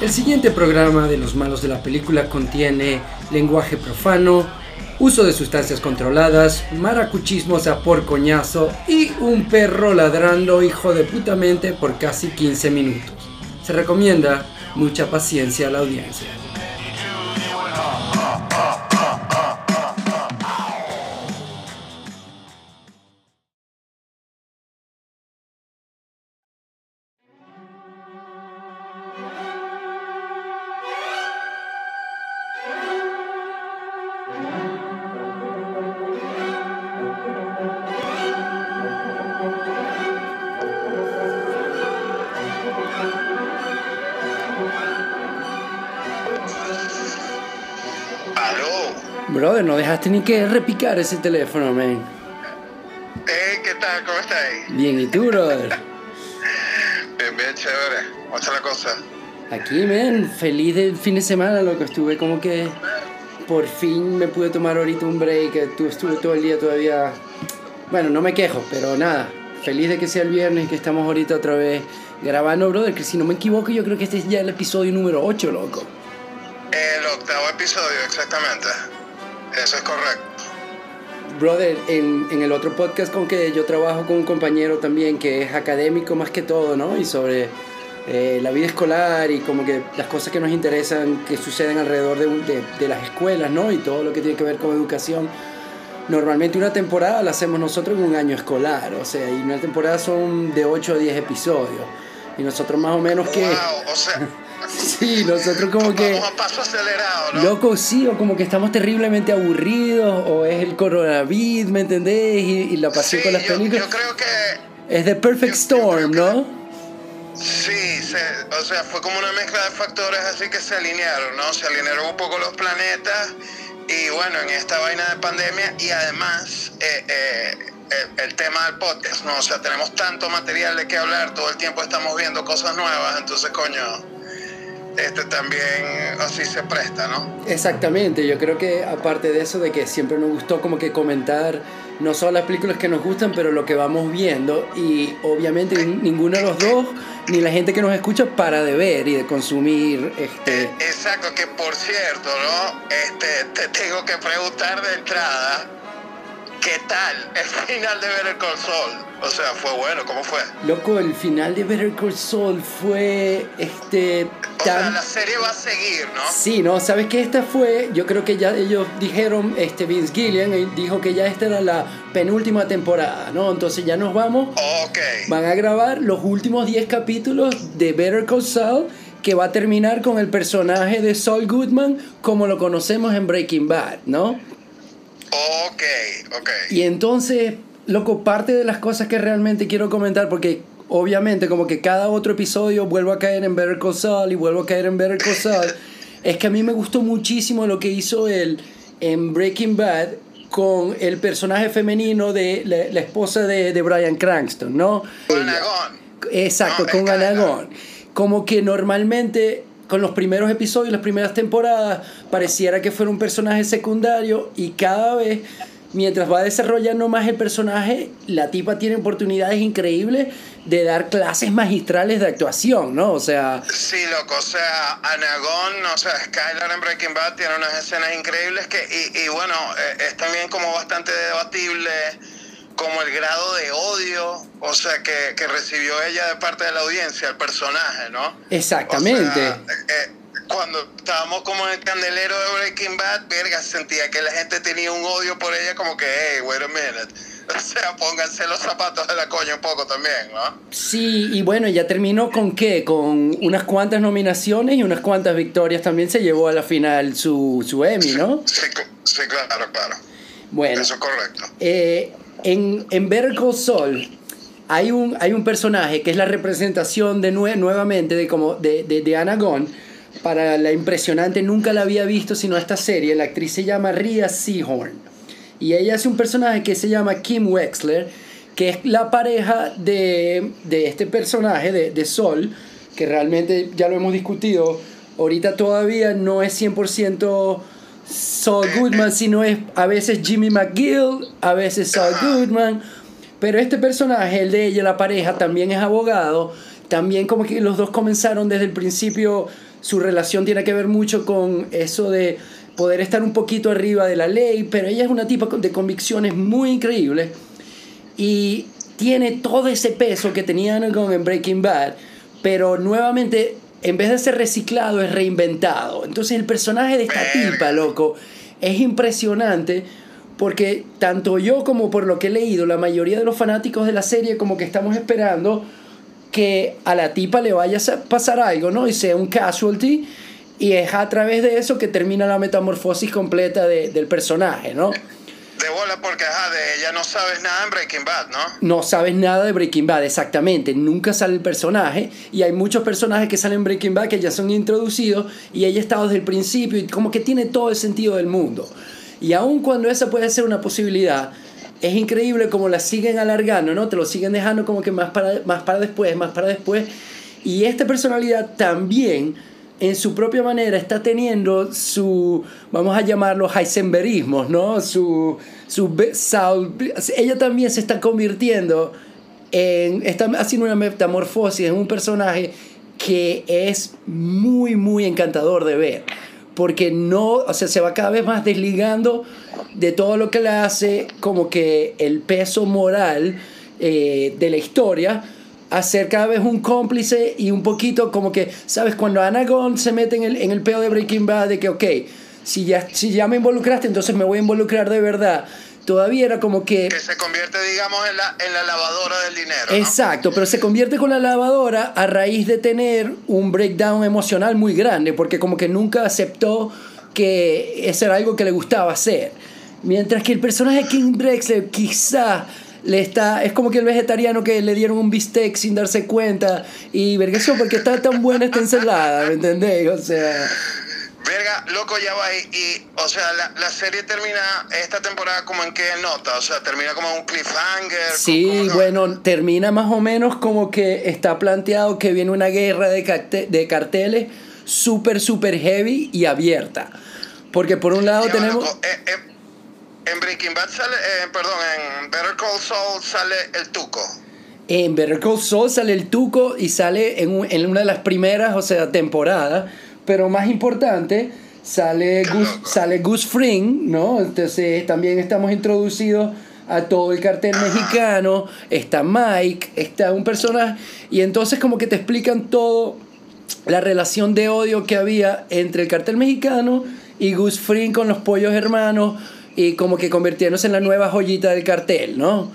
El siguiente programa de Los Malos de la Película contiene lenguaje profano, uso de sustancias controladas, maracuchismos a por coñazo y un perro ladrando hijo de putamente por casi 15 minutos. Se recomienda mucha paciencia a la audiencia. Dejaste ni que repicar ese teléfono, man. Hey, ¿qué tal? ¿Cómo estáis? Bien, ¿y tú, brother? Bien, bien, chévere. ¿Cómo está la cosa? Aquí, man, feliz del fin de semana, loco. Estuve como que por fin me pude tomar ahorita un break. Estuve todo el día todavía. Bueno, no me quejo, pero nada. Feliz de que sea el viernes que estamos ahorita otra vez grabando, brother. Que si no me equivoco, yo creo que este es ya el episodio número 8, loco. El octavo episodio, exactamente. Eso es correcto. Brother, en, en el otro podcast con que yo trabajo con un compañero también que es académico más que todo, ¿no? Y sobre eh, la vida escolar y como que las cosas que nos interesan que suceden alrededor de, de, de las escuelas, ¿no? Y todo lo que tiene que ver con educación. Normalmente una temporada la hacemos nosotros en un año escolar, o sea, y una temporada son de 8 a 10 episodios. Y nosotros más o menos que... Wow, o sea, Sí, nosotros como que... vamos a paso acelerado, ¿no? Loco, sí, o como que estamos terriblemente aburridos, o es el coronavirus, ¿me entendés? Y, y la pasión sí, con las yo, películas. yo creo que Es The Perfect yo- yo Storm, que- ¿no? sí, se- o sea, fue como una mezcla de factores así que se alinearon, ¿no? Se alinearon un poco los planetas y bueno, en esta vaina de pandemia y además eh, eh, el, el tema del podcast, ¿no? O sea, tenemos tanto material de qué hablar, todo el tiempo estamos viendo cosas nuevas, entonces, coño, este también así se presta, ¿no? Exactamente, yo creo que aparte de eso, de que siempre nos gustó como que comentar no solo las películas que nos gustan, pero lo que vamos viendo, y obviamente ninguno de los dos, ni la gente que nos escucha, para de ver y de consumir este... Eh, Exacto, que por cierto, ¿no? Este, te tengo que preguntar de entrada, ¿qué tal el final de Better Call Saul? O sea, fue bueno, ¿cómo fue? Loco, el final de Better Call Saul fue este... O sea, tan- la serie va a seguir, ¿no? Sí, no, sabes que esta fue, yo creo que ya ellos dijeron, este Vince Gillian dijo que ya esta era la penúltima temporada, ¿no? Entonces ya nos vamos, Ok. van a grabar los últimos 10 capítulos de Better Call Saul, que va a terminar con el personaje de Saul Goodman como lo conocemos en Breaking Bad, ¿no? Ok, ok. Y entonces, loco, parte de las cosas que realmente quiero comentar, porque obviamente como que cada otro episodio vuelvo a caer en Better Call Saul y vuelvo a caer en Better Call Saul, es que a mí me gustó muchísimo lo que hizo él en Breaking Bad con el personaje femenino de la, la esposa de, de Brian Cranston, ¿no? Panagón. Exacto, No, con. Anagón. Como que normalmente con los primeros episodios, las primeras temporadas, pareciera que fuera un personaje secundario y cada vez, mientras va desarrollando más el personaje, la tipa tiene oportunidades increíbles de dar clases magistrales de actuación, ¿no? O sea, Sí, loco, o sea, Anagón, o sea, Skylar en Breaking Bad tiene unas escenas increíbles que, y, y bueno, eh, es también como bastante debatible como el grado de odio, o sea, que, que recibió ella de parte de la audiencia, el personaje, ¿no? exactamente. O sea, eh, cuando estábamos como en el candelero de Breaking Bad, verga, sentía que la gente tenía un odio por ella como que, hey, wait a minute. O sea, pónganse los zapatos de la coña un poco también, ¿no? Sí, y bueno, ya terminó con qué? Con unas cuantas nominaciones y unas cuantas victorias. También se llevó a la final su, su Emmy, ¿no? Sí, cl- sí, claro, claro. Bueno. Eso es correcto. Eh, en, en Saul hay un, hay un personaje que es la representación de nue- nuevamente de, como de, de, de para la impresionante, nunca la había visto sino esta serie. La actriz se llama Rhea Seahorn y ella hace un personaje que se llama Kim Wexler, que es la pareja de, de este personaje de, de Sol, que realmente ya lo hemos discutido. Ahorita todavía no es 100% Saul Goodman, sino es a veces Jimmy McGill, a veces Saul. Goodman. Pero este personaje, el de ella, la pareja, también es abogado. También como que los dos comenzaron desde el principio, su relación tiene que ver mucho con eso de poder estar un poquito arriba de la ley, pero ella es una tipa de convicciones muy increíbles y tiene todo ese peso que tenía en Breaking Bad, pero nuevamente en vez de ser reciclado es reinventado. Entonces el personaje de esta tipa, loco, es impresionante porque tanto yo como por lo que he leído, la mayoría de los fanáticos de la serie como que estamos esperando que a la tipa le vaya a pasar algo, ¿no? Y sea un casualty. Y es a través de eso que termina la metamorfosis completa del personaje, ¿no? De bola porque de ella no sabes nada en Breaking Bad, ¿no? No sabes nada de Breaking Bad, exactamente. Nunca sale el personaje. Y hay muchos personajes que salen en Breaking Bad que ya son introducidos y ella está desde el principio y como que tiene todo el sentido del mundo. Y aun cuando esa puede ser una posibilidad, es increíble como la siguen alargando, ¿no? Te lo siguen dejando como que más para, más para después, más para después. Y esta personalidad también, en su propia manera, está teniendo su, vamos a llamarlo Heisenbergismos, ¿no? Su, su, ella también se está convirtiendo en, está haciendo una metamorfosis en un personaje que es muy, muy encantador de ver porque no, o sea, se va cada vez más desligando de todo lo que le hace como que el peso moral eh, de la historia a ser cada vez un cómplice y un poquito como que, ¿sabes? Cuando Anagon se mete en el, en el peo de Breaking Bad de que, ok, si ya, si ya me involucraste, entonces me voy a involucrar de verdad todavía era como que... Que se convierte, digamos, en la, en la lavadora del dinero. Exacto, pero se convierte con la lavadora a raíz de tener un breakdown emocional muy grande, porque como que nunca aceptó que eso era algo que le gustaba hacer. Mientras que el personaje de King Drexler quizá le está es como que el vegetariano que le dieron un bistec sin darse cuenta y vergación porque está tan buena esta ensalada, ¿me entendéis? O sea, Verga, loco, ya va ahí. Y, o sea, la, la, serie termina esta temporada como en qué nota? O sea, termina como un cliffhanger. Sí, bueno, termina más o menos como que está planteado que viene una guerra de, de carteles súper, súper heavy y abierta. Porque por un lado tenemos... Eh, eh, en Breaking Bad sale, eh, perdón, en Better Call Saul sale el Tuco. En Better Call Saul sale el Tuco y sale en, en una de las primeras, o sea, temporadas. Pero más importante, sale Gus, sale Gus Fring, ¿no? Entonces también estamos introducidos a todo el cartel mexicano, está Mike, está un personaje, y entonces como que te explican todo la relación de odio que había entre el cartel mexicano y Gus Fring con los pollos hermanos y como que convirtiéndose en la nueva joyita del cartel, ¿no?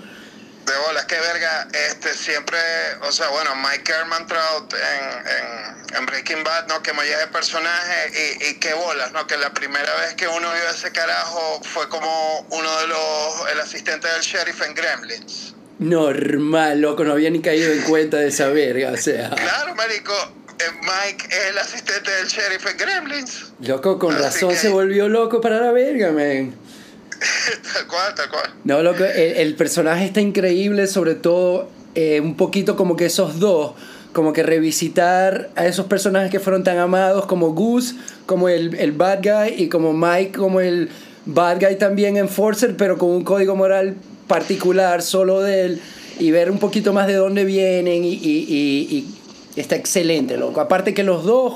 De bolas, que verga, este, siempre, o sea, bueno, Mike Ehrmantraut en, en, Breaking Bad, ¿no? Que me de personaje y, y qué bolas, ¿no? Que la primera vez que uno vio ese carajo fue como uno de los, el asistente del sheriff en Gremlins. Normal, loco, no había ni caído en cuenta de esa verga, o sea. Claro, marico, eh, Mike es el asistente del sheriff en Gremlins. Loco, con razón se volvió loco para la verga, man. tal cual, tal cual. No, loco, el, personaje está increíble, sobre todo eh, un poquito como que esos dos, como que revisitar a esos personajes que fueron tan amados como Goose, como el, el bad guy y como Mike, como el bad guy también Enforcer, pero con un código moral particular solo de él y ver un poquito más de dónde vienen y, y, y, está excelente, loco. Aparte que los dos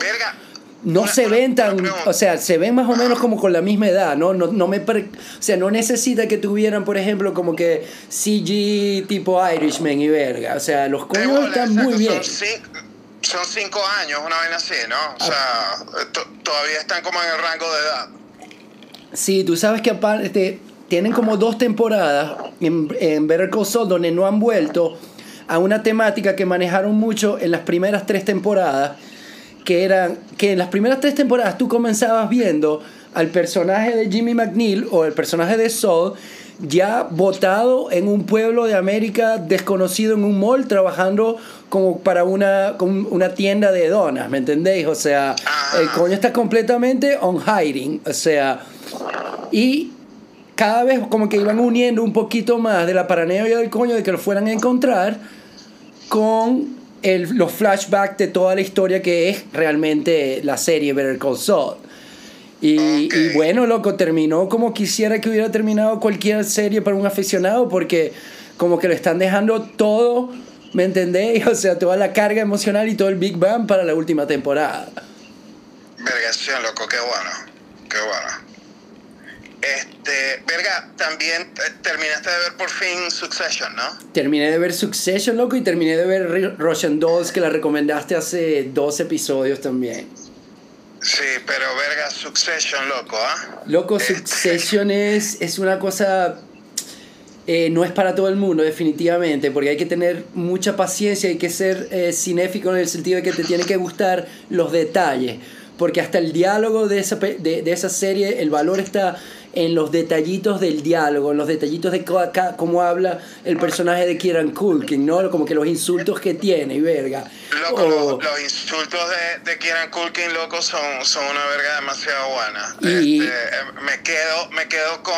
no se ven tan, o sea, se ven más o menos como con la misma edad, ¿no? No, no me, o sea, no necesita que tuvieran, por ejemplo, como que CG tipo Irishman y verga, o sea, los coños están muy bien. Son cinco, años, una vez así, ¿no? O sea, todavía están como en el rango de edad. Sí, tú sabes que aparte tienen como dos temporadas en, en Better Call Saul donde no han vuelto a una temática que manejaron mucho en las primeras tres temporadas que eran que en las primeras tres temporadas tú comenzabas viendo al personaje de Jimmy McNeil o el personaje de Saul ya votado en un pueblo de América desconocido en un mall trabajando como para una, una tienda de donas, ¿me entendéis? O sea, el ah. coño está completamente on hiding, o sea, y cada vez como que iban uniendo un poquito más de la paranoia del coño de que lo fueran a encontrar con el, los flashbacks de toda la historia que es realmente la serie Better Call Saul. Y, y, bueno, loco, terminó como quisiera que hubiera terminado cualquier serie para un aficionado, porque como que lo están dejando todo, ¿me entendéis? O sea, toda la carga emocional y todo el Big Bang para la última temporada. Vergación, loco, qué bueno. Qué bueno. Este, verga, también eh, terminaste de ver por fin Succession, ¿no? Terminé de ver Succession, loco, y terminé de ver Russian Dolls, que la recomendaste hace dos episodios también. Sí, pero verga, Succession, loco, ¿ah? Loco, este. Succession es, es una cosa... Eh, no es para todo el mundo, definitivamente, porque hay que tener mucha paciencia, hay que ser eh, cinéfico en el sentido de que te tiene que gustar los detalles, porque hasta el diálogo de esa, de, de esa serie, el valor está en los detallitos del diálogo, en los detallitos de cómo habla el personaje de Kieran Culkin, ¿no? Como que los insultos que tiene, y verga. Loco, los, insultos de, de, Kieran Culkin, loco, son, son una verga demasiado buena. Y, este, eh, me quedo, me quedo con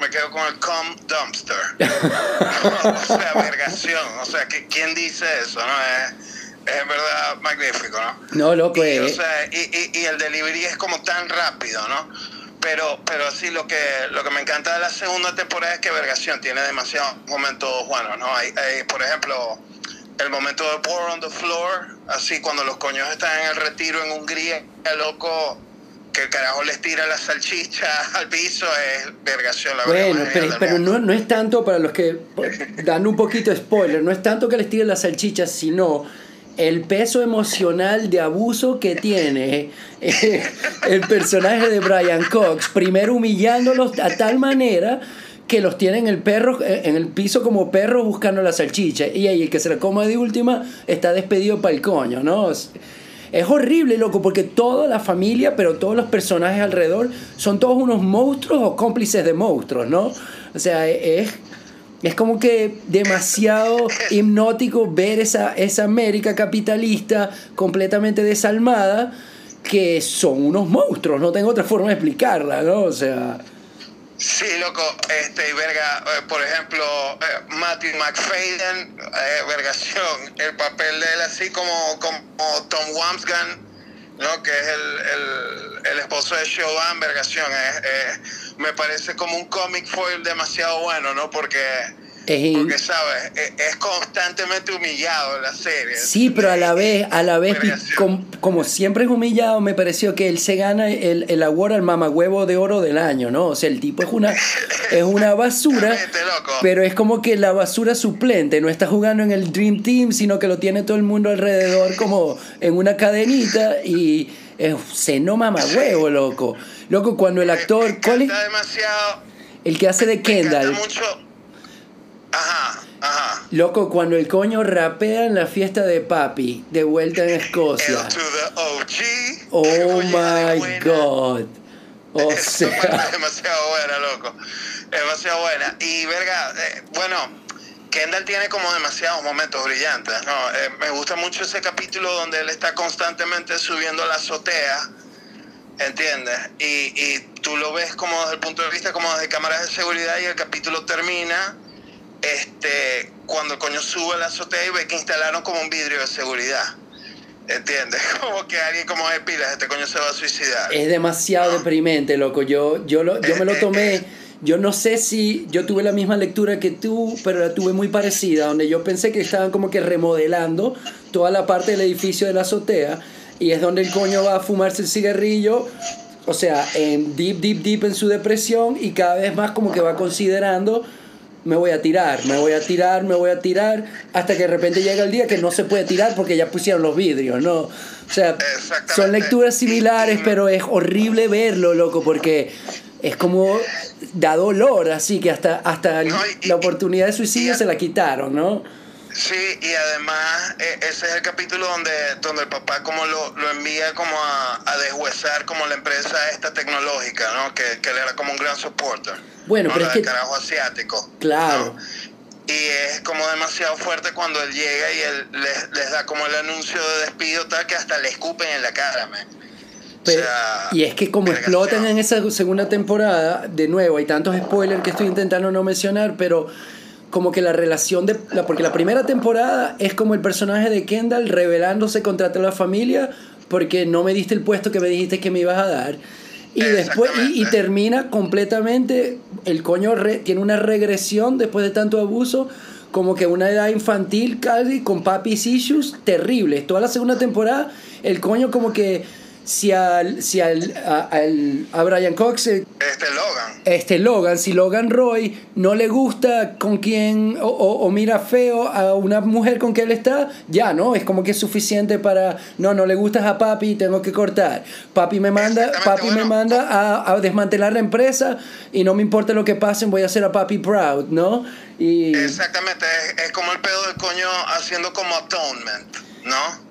me quedo con el com dumpster. o sea, vergación. O sea, ¿quién dice eso, no? Es, es verdad magnífico, ¿no? No, loco, y, eh. o sea, y, y, y el delivery es como tan rápido, ¿no? Pero pero sí lo que lo que me encanta de la segunda temporada es que Vergación tiene demasiados momentos buenos no hay, por ejemplo el momento de Pour on the Floor así cuando los coños están en el retiro en Hungría el loco que el carajo les tira la salchicha al piso es vergación la bueno pero, pero no, no es tanto para los que dan un poquito de spoiler no es tanto que les tire la salchicha sino el peso emocional de abuso que tiene eh, el personaje de Brian Cox, primero humillándolos a tal manera que los tiene en el perro en el piso como perros buscando la salchicha y ahí el que se la coma de última está despedido para el coño, ¿no? Es, horrible, loco, porque toda la familia, pero todos los personajes alrededor son todos unos monstruos o cómplices de monstruos, ¿no? O sea, es es como que demasiado hipnótico ver esa, esa América capitalista completamente desalmada, que son unos monstruos, no tengo otra forma de explicarla, ¿no? O sea... Sí, loco, este, verga, eh, por ejemplo, eh, Matthew McFadden, eh, vergación, el papel de él así como, como Tom Wamsgan, ¿no? que es el, el, el esposo de Siobhan, vergación, me parece como un cómic foil demasiado bueno, ¿no? Porque, porque sabes, e, es, constantemente humillado la serie. Sí, pero a la vez, a la vez, como, siempre es humillado, me pareció que él se gana el, el award al mamagüevo de oro del año, ¿no? O sea, el tipo es una, es una basura, pero es como que la basura suplente, no está jugando en el Dream Team, sino que lo tiene todo el mundo alrededor como en una cadenita y es seno mamagüevo, loco. Loco, cuando el actor. ¿Cuál es? demasiado. El que hace de Kendall. mucho. Ajá, ajá. Loco, cuando el coño rapea en la fiesta de papi, de vuelta en Escocia. to the OG. Oh my god. O sea. Es demasiado buena, loco. Demasiado buena. Y verga, eh, bueno, Kendall tiene como demasiados momentos brillantes, ¿no? Eh, me gusta mucho ese capítulo donde él está constantemente subiendo a la azotea ¿Entiendes? Y, y tú lo ves como desde el punto de vista como desde cámaras de seguridad y el capítulo termina este, cuando el coño sube a la azotea y ve que instalaron como un vidrio de seguridad. ¿Entiendes? Como que alguien como de pilas, este coño se va a suicidar. Es demasiado deprimente, loco. Yo, yo, lo, yo me lo tomé. Yo no sé si yo tuve la misma lectura que tú, pero la tuve muy parecida, donde yo pensé que estaban como que remodelando toda la parte del edificio de la azotea y es donde el coño va a fumarse el cigarrillo, o sea, en deep, deep, deep en su depresión y cada vez más como que va considerando, me voy a tirar, me voy a tirar, me voy a tirar, hasta que de repente llega el día que no se puede tirar porque ya pusieron los vidrios, ¿no? O sea, son lecturas similares, pero es horrible verlo, loco, porque es como da dolor, así que hasta, hasta la oportunidad de suicidio se la quitaron, ¿no? Sí, y además e, ese es el capítulo donde, donde el papá como lo, lo envía como a, a deshuesar como la empresa esta tecnológica, ¿no? Que, que él era como un gran supporter. Bueno, pero es que... carajo asiático. Claro. Y es como demasiado fuerte cuando él llega y él les, les da como el anuncio de despido tal que hasta le escupen en la cara, man. y es que como explotan en esa segunda temporada, de nuevo, hay tantos spoilers que estoy intentando no mencionar, pero como que la relación de... La, porque la primera temporada es como el personaje de Kendall rebelándose contra toda la familia porque no me diste el puesto que me dijiste que me ibas a dar. Y después y, termina completamente, el coño tiene una regresión después de tanto abuso, como que una edad infantil casi, con papis issues terribles. Toda la segunda temporada, el coño como que si al, si al, a, a Brian Cox... Eh, este Logan. Este Logan, si Logan Roy no le gusta con quien o, o, mira feo a una mujer con que él está, ya, ¿no? Es como que es suficiente para, no, no le gustas a papi, tengo que cortar. Papi me manda, papi me manda a, a, desmantelar la empresa y no me importa lo que pasen, voy a hacer a papi proud, ¿no? Y... Exactamente, es, es como el pedo del coño haciendo como atonement, ¿no?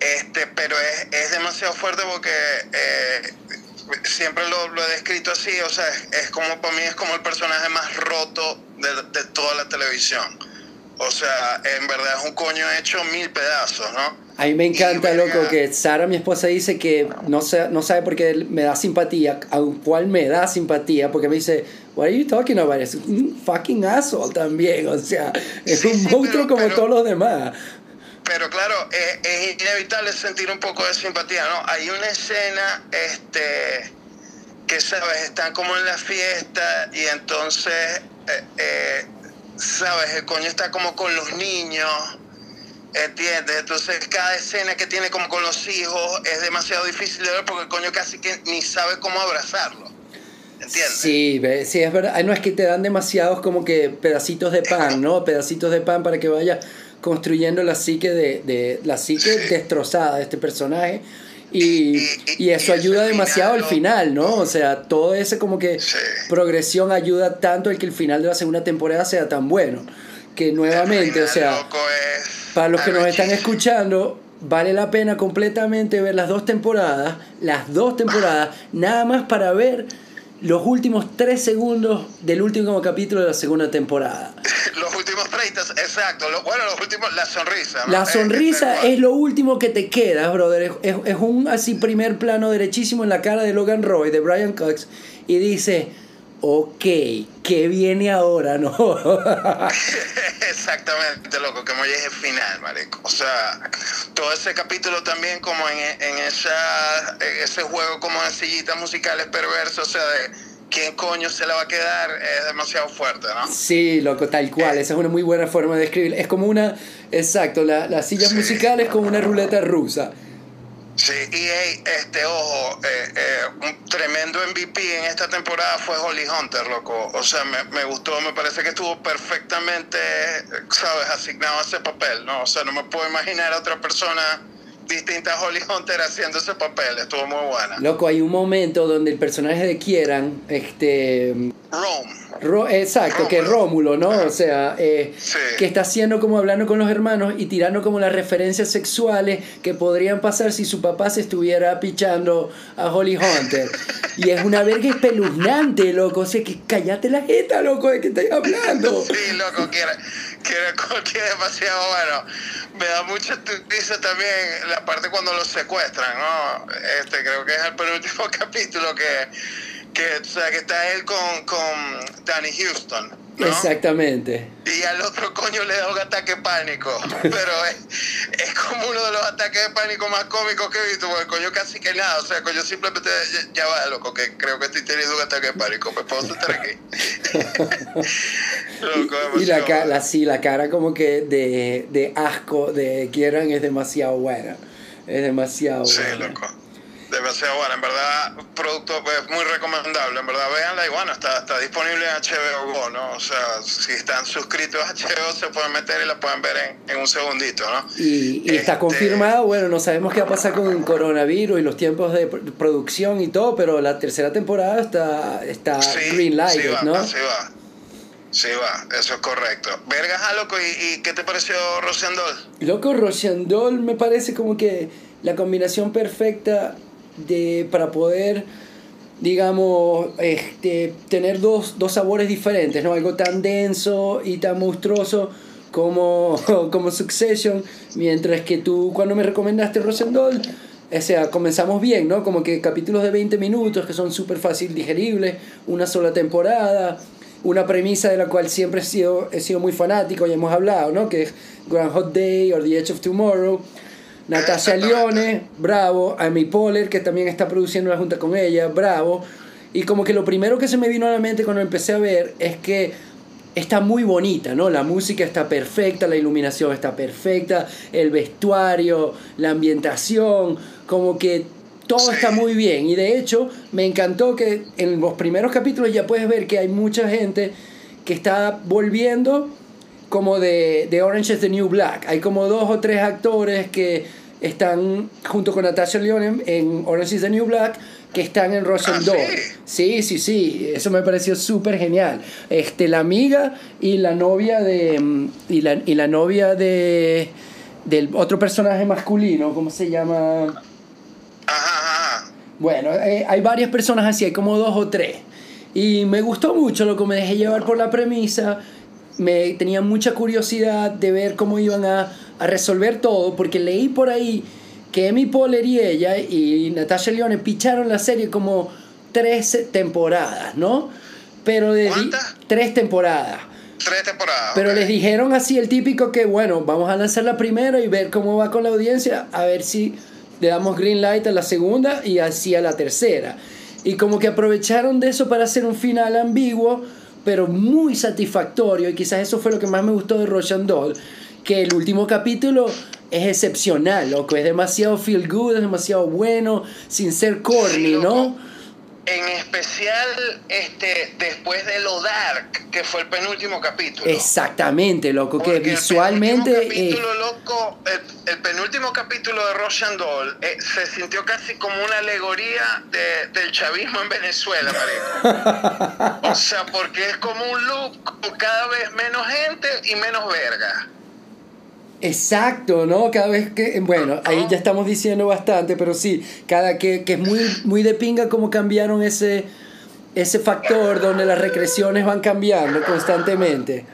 Este, pero es, es demasiado fuerte porque eh, siempre lo, lo, he descrito así, o sea, es, como para mí es como el personaje más roto de, de, toda la televisión. O sea, en verdad es un coño hecho mil pedazos, ¿no? A mí me encanta, loco, que Sara, mi esposa, dice que no, sé, no sabe por qué me da simpatía, aun cual me da simpatía, porque me dice, What are you talking about? Es un fucking asshole también, o sea, es un monstruo como todos los demás. Pero claro, es, inevitable sentir un poco de simpatía, ¿no? Hay una escena, este, que sabes, están como en la fiesta y entonces, eh, eh, sabes, el coño está como con los niños, ¿entiendes? Entonces cada escena que tiene como con los hijos es demasiado difícil de ver porque el coño casi que ni sabe cómo abrazarlo. ¿Entiendes? Sí, sí, es verdad. No es que te dan demasiados como que pedacitos de pan, ¿no? Pedacitos de pan para que vaya construyendo la psique de, de la psique destrozada de este personaje y, y, eso ayuda demasiado al final, ¿no? O sea, todo ese como que progresión ayuda tanto el que el final de la segunda temporada sea tan bueno. Que nuevamente, o sea, para los que nos están escuchando, vale la pena completamente ver las dos temporadas, las dos temporadas, nada más para ver los últimos tres segundos del último capítulo de la segunda temporada. los últimos 30, exacto. bueno, los últimos, la sonrisa. La sonrisa es, lo último que te queda, brother. Es, es, un así primer plano derechísimo en la cara de Logan Roy, de Brian Cox, y dice, ok, ¿qué viene ahora, no? Exactamente, loco, que me llegue el final, marico. O sea, todo ese capítulo también como en, en, esa, ese juego como de sillitas musicales perversos, o sea, de quién coño se la va a quedar, es demasiado fuerte, ¿no? Sí, loco, tal cual. Eh. Esa es una muy buena forma de describir. Es como una, exacto, la, las sillas musicales como una ruleta rusa. Sí, y este, ojo, eh, eh, un tremendo MVP en esta temporada fue Holly Hunter, loco. O sea, me, me, gustó, me parece que estuvo perfectamente, ¿sabes?, asignado a ese papel, ¿no? O sea, no me puedo imaginar a otra persona distinta a Holly Hunter haciendo ese papel, estuvo muy buena. Loco, hay un momento donde el personaje de Kieran, este... Rome exacto, que Rómulo, ¿no? O sea, eh, que está haciendo como hablando con los hermanos y tirando como las referencias sexuales que podrían pasar si su papá se estuviera pichando a Holly Hunter. Y es una verga espeluznante, loco. O sea, que cállate la jeta, loco, de que estoy hablando. Sí, loco, que era, era demasiado bueno. Me da mucha tristeza también la parte cuando los secuestran, ¿no? Este, creo que es el penúltimo capítulo que que, o sea, que está él con, con Danny Houston. ¿No? Exactamente. Y al otro coño le da un ataque pánico. Pero es, es, como uno de los ataques de pánico más cómicos que he visto, porque coño casi que nada. O sea, coño simplemente ya, va, loco, que creo que estoy teniendo un ataque de pánico. Me puedo sentar aquí. loco, y la, cara, sí, la cara como que de, de asco de Kieran es demasiado buena. Es demasiado sí, loco demasiado buena, en verdad, producto pues, muy recomendable, en verdad, véanla y bueno, está, está disponible en HBO Go, ¿no? O sea, si están suscritos a HBO se pueden meter y la pueden ver en, en un segundito, ¿no? Y, y está este, confirmado, bueno, no sabemos qué va a pasar con el coronavirus y los tiempos de producción y todo, pero la tercera temporada está, está green light, sí va, ¿no? Sí va. Sí, va, eso es correcto. Vergas, ah, loco, ¿y, ¿y, qué te pareció Rociandol? Loco, Rociandol me parece como que la combinación perfecta de, para poder, digamos, este, tener dos, dos sabores diferentes, ¿no? Algo tan denso y tan monstruoso como, como Succession, mientras que tú cuando me recomendaste Rosendol, o sea, comenzamos bien, ¿no? Como que capítulos de 20 minutos que son súper fácil digeribles, una sola temporada, una premisa de la cual siempre he sido, he sido muy fanático y hemos hablado, ¿no? Que Grand Hot Day or The Edge of Tomorrow Natasha Leone, bravo. Amy Poehler, que también está produciendo la junta con ella, bravo. Y como que lo primero que se me vino a la mente cuando empecé a ver es que está muy bonita, ¿no? La música está perfecta, la iluminación está perfecta, el vestuario, la ambientación, como que todo está muy bien. Y de hecho, me encantó que en los primeros capítulos ya puedes ver que hay mucha gente que está volviendo como de, de Orange is the New Black. Hay como dos o tres actores que están junto con Natasha Lyonne en Orange is the New Black que están en Russian ¿Ah, Doll. Sí, sí, sí, eso me pareció súper genial. Este, la amiga y la novia de mm, y la, y la novia de del otro personaje masculino, ¿cómo se llama? Ajá, ajá. Bueno, eh, hay varias personas así, hay como dos o tres. Y me gustó mucho lo que me dejé llevar por la premisa. Me tenía mucha curiosidad de ver cómo iban a, a resolver todo, porque leí por ahí que Amy Poehler y ella y Natasha Leone picharon la serie como tres temporadas, ¿no? Pero de tres temporadas. Tres temporadas. Pero les dijeron así el típico que, bueno, vamos a lanzar la primera y ver cómo va con la audiencia, a ver si le damos green light a la segunda y así a la tercera. Y como que aprovecharon de eso para hacer un final ambiguo, pero muy satisfactorio. Y quizás eso fue lo que más me gustó de Doll, que el último capítulo es excepcional, loco. Es demasiado feel good, es demasiado bueno, sin ser corny, ¿no? En especial este, después de lo dark, que fue el penúltimo capítulo. Exactamente, loco, que visualmente... El eh, penúltimo capítulo, loco, el, el penúltimo capítulo de Russian Doll eh, se sintió casi como una alegoría de- del chavismo en Venezuela, marico. o sea, porque es como un loop con cada vez menos gente y menos verga. Exacto, ¿no? Cada vez que, bueno, ahí ya estamos diciendo bastante, pero sí, cada que, que es muy, muy de pinga como cambiaron ese, ese factor donde las regresiones van cambiando constantemente.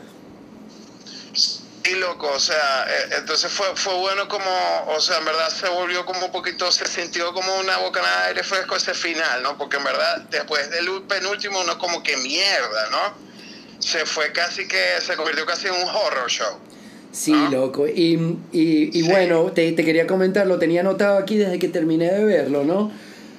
Y loco, o sea, eh, entonces fue, fue bueno como, o sea, en verdad se volvió como un poquito, se sintió como una bocanada de aire fresco ese final, ¿no? Porque en verdad, después del penúltimo, uno como que mierda, ¿no? Se fue casi que, se convirtió casi en un horror show. Sí, Ah. loco. Y, y, y Sí. bueno, te, te quería comentar, lo tenía anotado aquí desde que terminé de verlo, ¿no?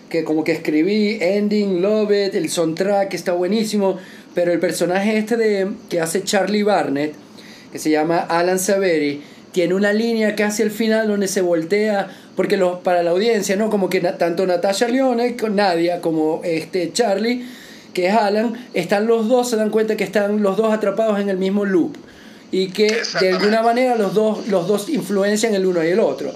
Que como que escribí Ending, Love It, el soundtrack está buenísimo, pero el personaje este de, que hace Charlie Barnett, que se llama Alan Saveri, tiene una línea casi al final donde se voltea, porque los, para la audiencia, ¿no? Como que na- tanto Natasha Leone, con Nadia, como este Charlie, que es Alan, están los dos, se dan cuenta que están los dos atrapados en el mismo loop. Y que de alguna manera los dos, los dos influencian el uno y el otro.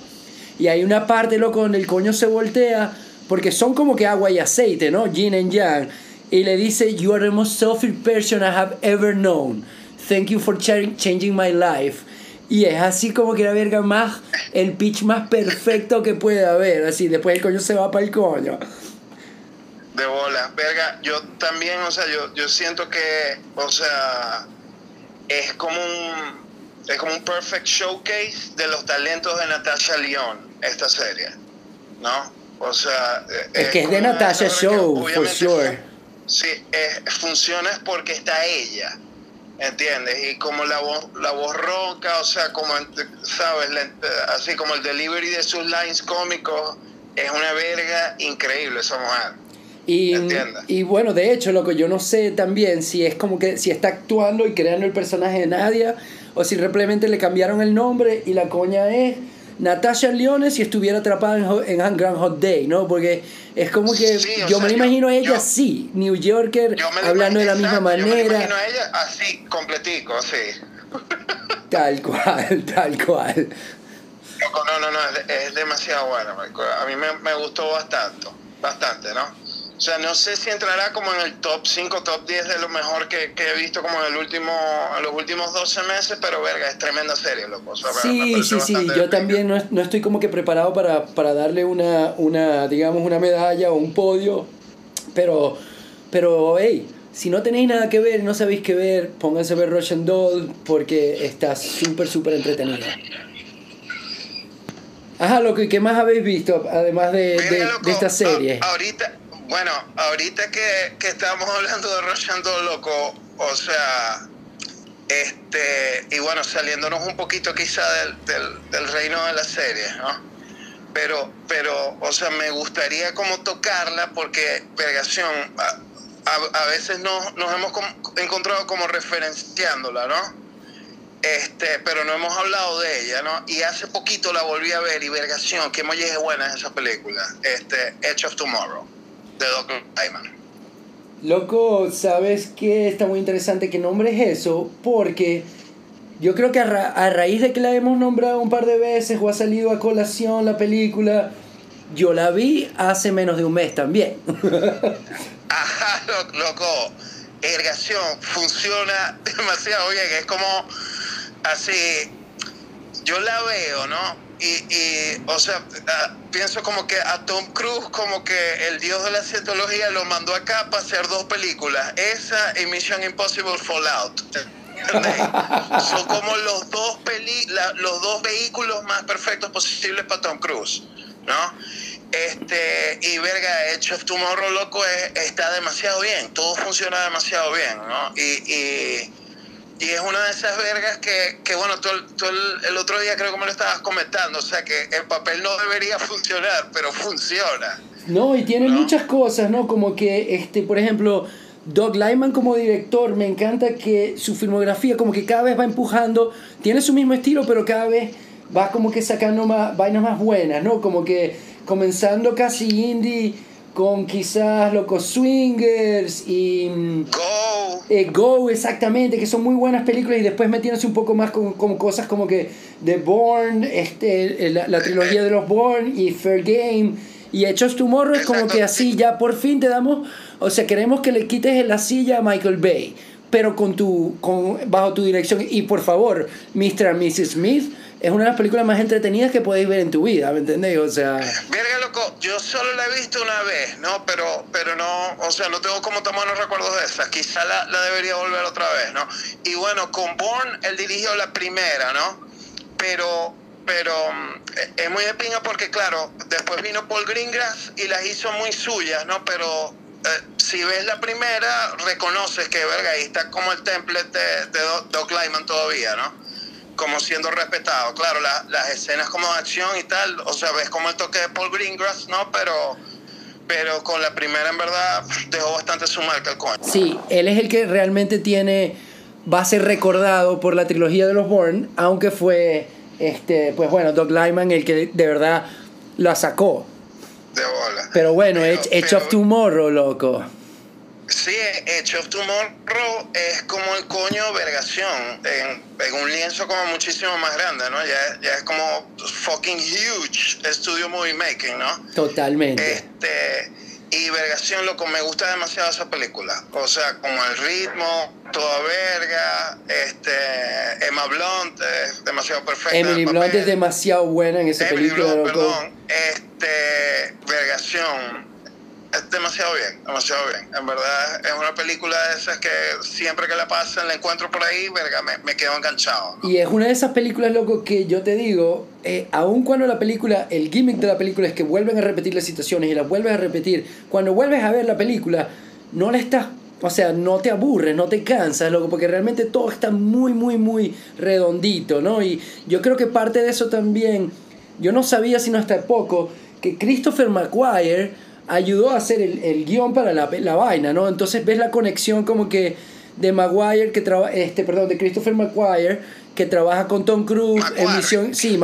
Y hay una parte, loco, donde el coño se voltea, porque son como que agua y aceite, ¿no? Yin and Yang. Y le dice, You are the most selfish person I have ever known. Thank you for changing my life. Y es así como que la verga más, el pitch más perfecto que puede haber. Así, después el coño se va para el coño. De bola, verga, yo también, o sea, yo, yo siento que, o sea, es como un es como un perfect showcase de los talentos de Natasha León, esta serie, ¿no? O sea, eh, Es que es de Natasha Show, for sure. Sí, eh, funciona es porque está ella, ¿entiendes? Y como la voz, la voz ronca, o sea, como, ¿sabes? Así como el delivery de sus lines cómicos, es una verga increíble esa mujer. Y, y bueno, de hecho, loco, yo no sé también si es como que si está actuando y creando el personaje de Nadia o si simplemente le cambiaron el nombre y la coña es Natasha Leone si estuviera atrapada en, en Un Grand Hot Day, ¿no? Porque es como que Sí, yo sea, me yo- imagino a ella yo- así, New Yorker, hablando de la misma exacto, Yo me manera, imagino a ella así, completico, así. tal cual, tal cual. No, no, no, es, es demasiado marico. A mí me, me gustó bastante, bastante, ¿no? O sea, no sé si entrará como en el top 5, top 10 de lo mejor que, que he visto como en, el último, en los últimos 12 meses, pero verga, es tremenda serie, loco. O sea, Sí, sí, sí, yo también no, no estoy como que preparado para, para darle una, una, digamos, una medalla o un podio, pero, pero, hey, si no tenéis nada que ver, no sabéis qué ver, pónganse a ver Russian Doll porque está súper, súper entretenida. Ajá, loco, ¿y qué más habéis visto además de, de, Verga, loco, de esta serie? a- ahorita, bueno, ahorita que, que estábamos hablando de Doll, loco, o sea, este, y bueno, saliéndonos un poquito quizá del, reino de las series, ¿no? pero, pero, o sea, me gustaría como tocarla porque Vergación, a, a, veces no, nos hemos encontrado como referenciándola, ¿no? Este, pero no hemos hablado de ella, ¿no? Y hace poquito la volví a ver y Vergación, qué molleje buena es esa película, este, Edge of Tomorrow, de Doc Lyman. Loco, ¿sabes qué? Está muy interesante que nombres eso, porque yo creo que a, a, raíz de que la hemos nombrado un par de veces o ha salido a colación la película, yo la vi hace menos de un mes también. Ajá, loco, ergación funciona demasiado bien, es como así, yo la veo, ¿no? Y, y o sea, uh, pienso como que a Tom Cruise, como que el dios de la cientología lo mandó acá para hacer dos películas, esa y Mission Impossible Fallout. Son como los dos, peli la, los dos vehículos más perfectos posibles para Tom Cruise, ¿no? Este, y verga, of Tomorrow, loco, es, está demasiado bien, todo funciona demasiado bien, ¿no? Y, y y es una de esas vergas que, que bueno, tú, el, el, otro día creo que me lo estabas comentando, o sea que el papel no debería funcionar, pero funciona. No, y tiene muchas cosas, ¿no? Como que, este, por ejemplo, Doug Lyman como director, me encanta que su filmografía como que cada vez va empujando, tiene su mismo estilo, pero cada vez va como que sacando más, vainas más buenas, ¿no? Como que comenzando casi indie con quizás Locos Swingers y... Mm, Go. Eh, Go, exactamente, que son muy buenas películas y después metiéndose un poco más con, con cosas como que The Born, este, la, la, trilogía de los Born y Fair Game y Hechos Tomorrow es como que así ya por fin te damos, o sea, queremos que le quites la silla a Michael Bay, pero con tu, con, bajo tu dirección y por favor, Mr. and Mrs. Smith es una de las películas más entretenidas que podéis ver en tu vida, ¿me entendéis? O sea... Verga, loco, yo solo la he visto una vez, ¿no? Pero, pero no, o sea, no tengo como tan buenos recuerdos de esa. Quizá la, la debería volver otra vez, ¿no? Y bueno, con Bourne, él dirigió la primera, ¿no? Pero, pero mm, es muy de pinga porque, claro, después vino Paul Greengrass y las hizo muy suyas, ¿no? Pero eh, si ves la primera, reconoces que, verga, ahí está como el template de, de Doc Lyman todavía, ¿no? Como siendo respetado. Claro, la, las escenas como de acción y tal, o sea, ves como el toque de Paul Greengrass, ¿no? Pero, pero con la primera en verdad dejó bastante su marca el coño. Sí, él es el que realmente tiene, va a ser recordado por la trilogía de los Bourne, aunque fue, este, pues bueno, Doug Lyman el que de verdad la sacó. De bola. Pero bueno, pero, Edge, Edge of Tomorrow, loco. Sí, Edge of Tomorrow es como el coño vergación, en, en, un lienzo como muchísimo más grande, ¿no? Ya, ya es como fucking huge estudio movie making, ¿no? Totalmente. Este, y vergación, loco, me gusta demasiado esa película. O sea, como el ritmo, toda verga, este, Emma Blunt es demasiado perfecta. Emily Blunt es demasiado buena en esa Emily película, Blunt, loco. perdón, este, vergación demasiado bien, demasiado bien. En verdad, es una película de esas que siempre que la pasan, la encuentro por ahí, verga, me, me quedo enganchado. Y es una de esas películas, loco, que yo te digo, eh, aun cuando la película, el gimmick de la película es que vuelven a repetir las situaciones y las vuelves a repetir, cuando vuelves a ver la película, no la estás o sea, no te aburres, no te cansas, loco, porque realmente todo está muy, muy, muy redondito, ¿no? Y yo creo que parte de eso también, yo no sabía sino hasta poco, que Christopher McGuire ayudó a hacer el, el guion para la, la, vaina, ¿no? Entonces ves la conexión como que de Maguire, que trabaja, este, perdón, de Christopher Maguire, que trabaja con Tom Cruise en Misión, sí,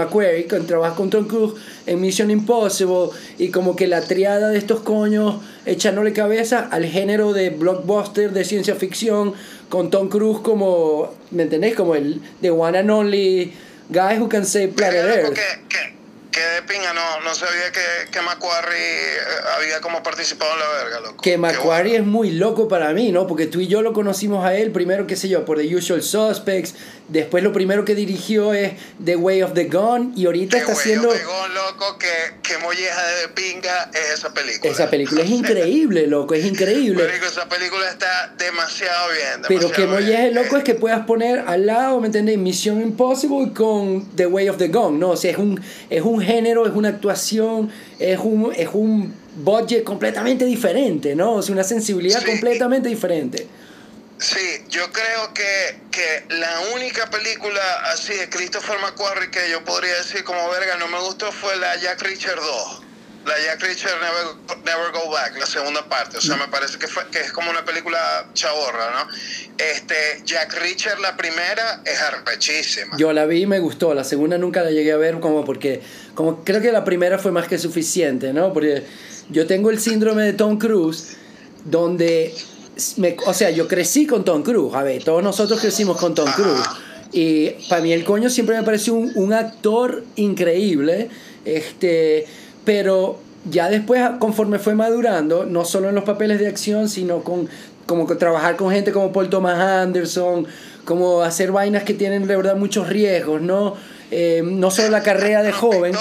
que trabaja con Tom Cruise en Mission Impossible, y como que la triada de estos coños echándole cabeza al género de blockbuster de ciencia ficción, con Tom Cruise como, ¿me entendés? Como el the one and only guy who can save planet Earth. Que, que, que de pinga, no, no sabía que, que Macquarie había como participado en la verga, loco. Que Macquarie bueno. es muy loco para mí, ¿no? Porque tú y yo lo conocimos a él, primero, qué sé yo, por The Usual Suspects, después lo primero que dirigió es The Way of the Gun, y ahorita The está Way haciendo... Of the Gun, loco, que, que molleja de pinga es esa película. Esa película es increíble, loco, es increíble. Marico, esa película está demasiado bien, demasiado Pero que molleje, bien. loco, es que puedas poner al lado, ¿me entiendes? Mission Impossible con The Way of the Gun, ¿no? O sea, es un, es un género, es una actuación, es un, es un budget completamente diferente, ¿no? O sea, una sensibilidad Sí. completamente diferente. Sí, yo creo que, que la única película así de Christopher McQuarrie que yo podría decir como verga no me gustó fue la Jack Richard 2. La Jack Richard Never, Never Go Back, la segunda parte. O sea, me parece que, fue, que es como una película chaborra, ¿no? Este, Jack Richard, la primera, es arrechísima. Yo la vi y me gustó. La segunda nunca la llegué a ver como porque... Como creo que la primera fue más que suficiente, ¿no? Porque yo tengo el síndrome de Tom Cruise donde... Me, o sea, yo crecí con Tom Cruise. A ver, todos nosotros crecimos con Tom Cruise. Y para mí el coño siempre me pareció un, un actor increíble. Este pero ya después, conforme fue madurando, no solo en los papeles de acción, sino con como trabajar con gente como Paul Thomas Anderson, como hacer vainas que tienen de verdad muchos riesgos, ¿no? Eh, no solo la carrera de joven.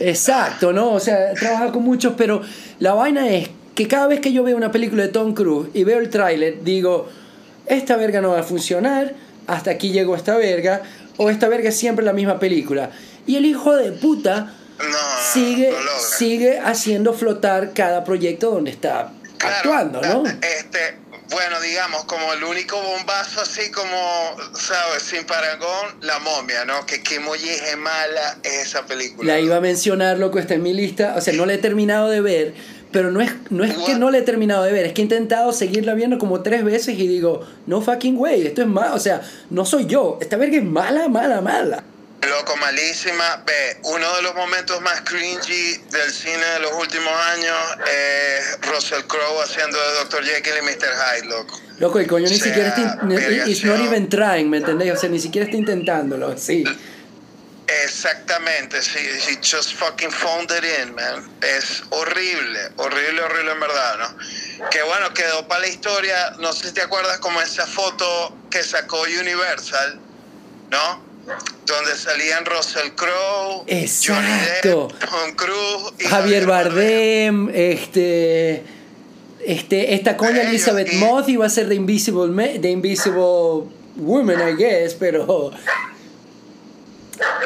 Exacto, ¿no? O sea, trabaja con muchos, pero la vaina es que cada vez que yo veo una película de Tom Cruise y veo el tráiler, digo, esta verga no va a funcionar, hasta aquí llegó esta verga, o esta verga es siempre la misma película. Y el hijo de puta sigue, sigue haciendo flotar cada proyecto donde está actuando, ¿no? Este, bueno, digamos, como el único bombazo así como, ¿sabes? Sin paragón, La momia, ¿no? Que qué molleje mala es esa película. La iba a mencionar, loco, está en mi lista. O sea, no la he terminado de ver, pero no es, no es que no la he terminado de ver, es que he intentado seguirla viendo como tres veces y digo, no fucking way, esto es malo. O sea, no soy yo. Esta verga es mala, mala, mala. Loco, malísima. Ve, uno de los momentos más cringy del cine de los últimos años es Russell Crowe haciendo de Dr. Jekyll y Mr. Hyde, loco. Loco, el coño ni siquiera está. It's not even trying, ¿me entendéis? O sea, ni siquiera está intentándolo, sí. Exactamente, sí, sí, just fucking found it in, man. Es horrible, horrible, horrible en verdad, ¿no? Que bueno, quedó para la historia, no sé si te acuerdas como esa foto que sacó Universal, ¿no? donde salían Russell Crowe, Johnny Depp, Tom Cruise, y Javier Bardem, este, este, esta coña Elizabeth Moth iba a ser de Invisible, de Invisible Woman, I guess, pero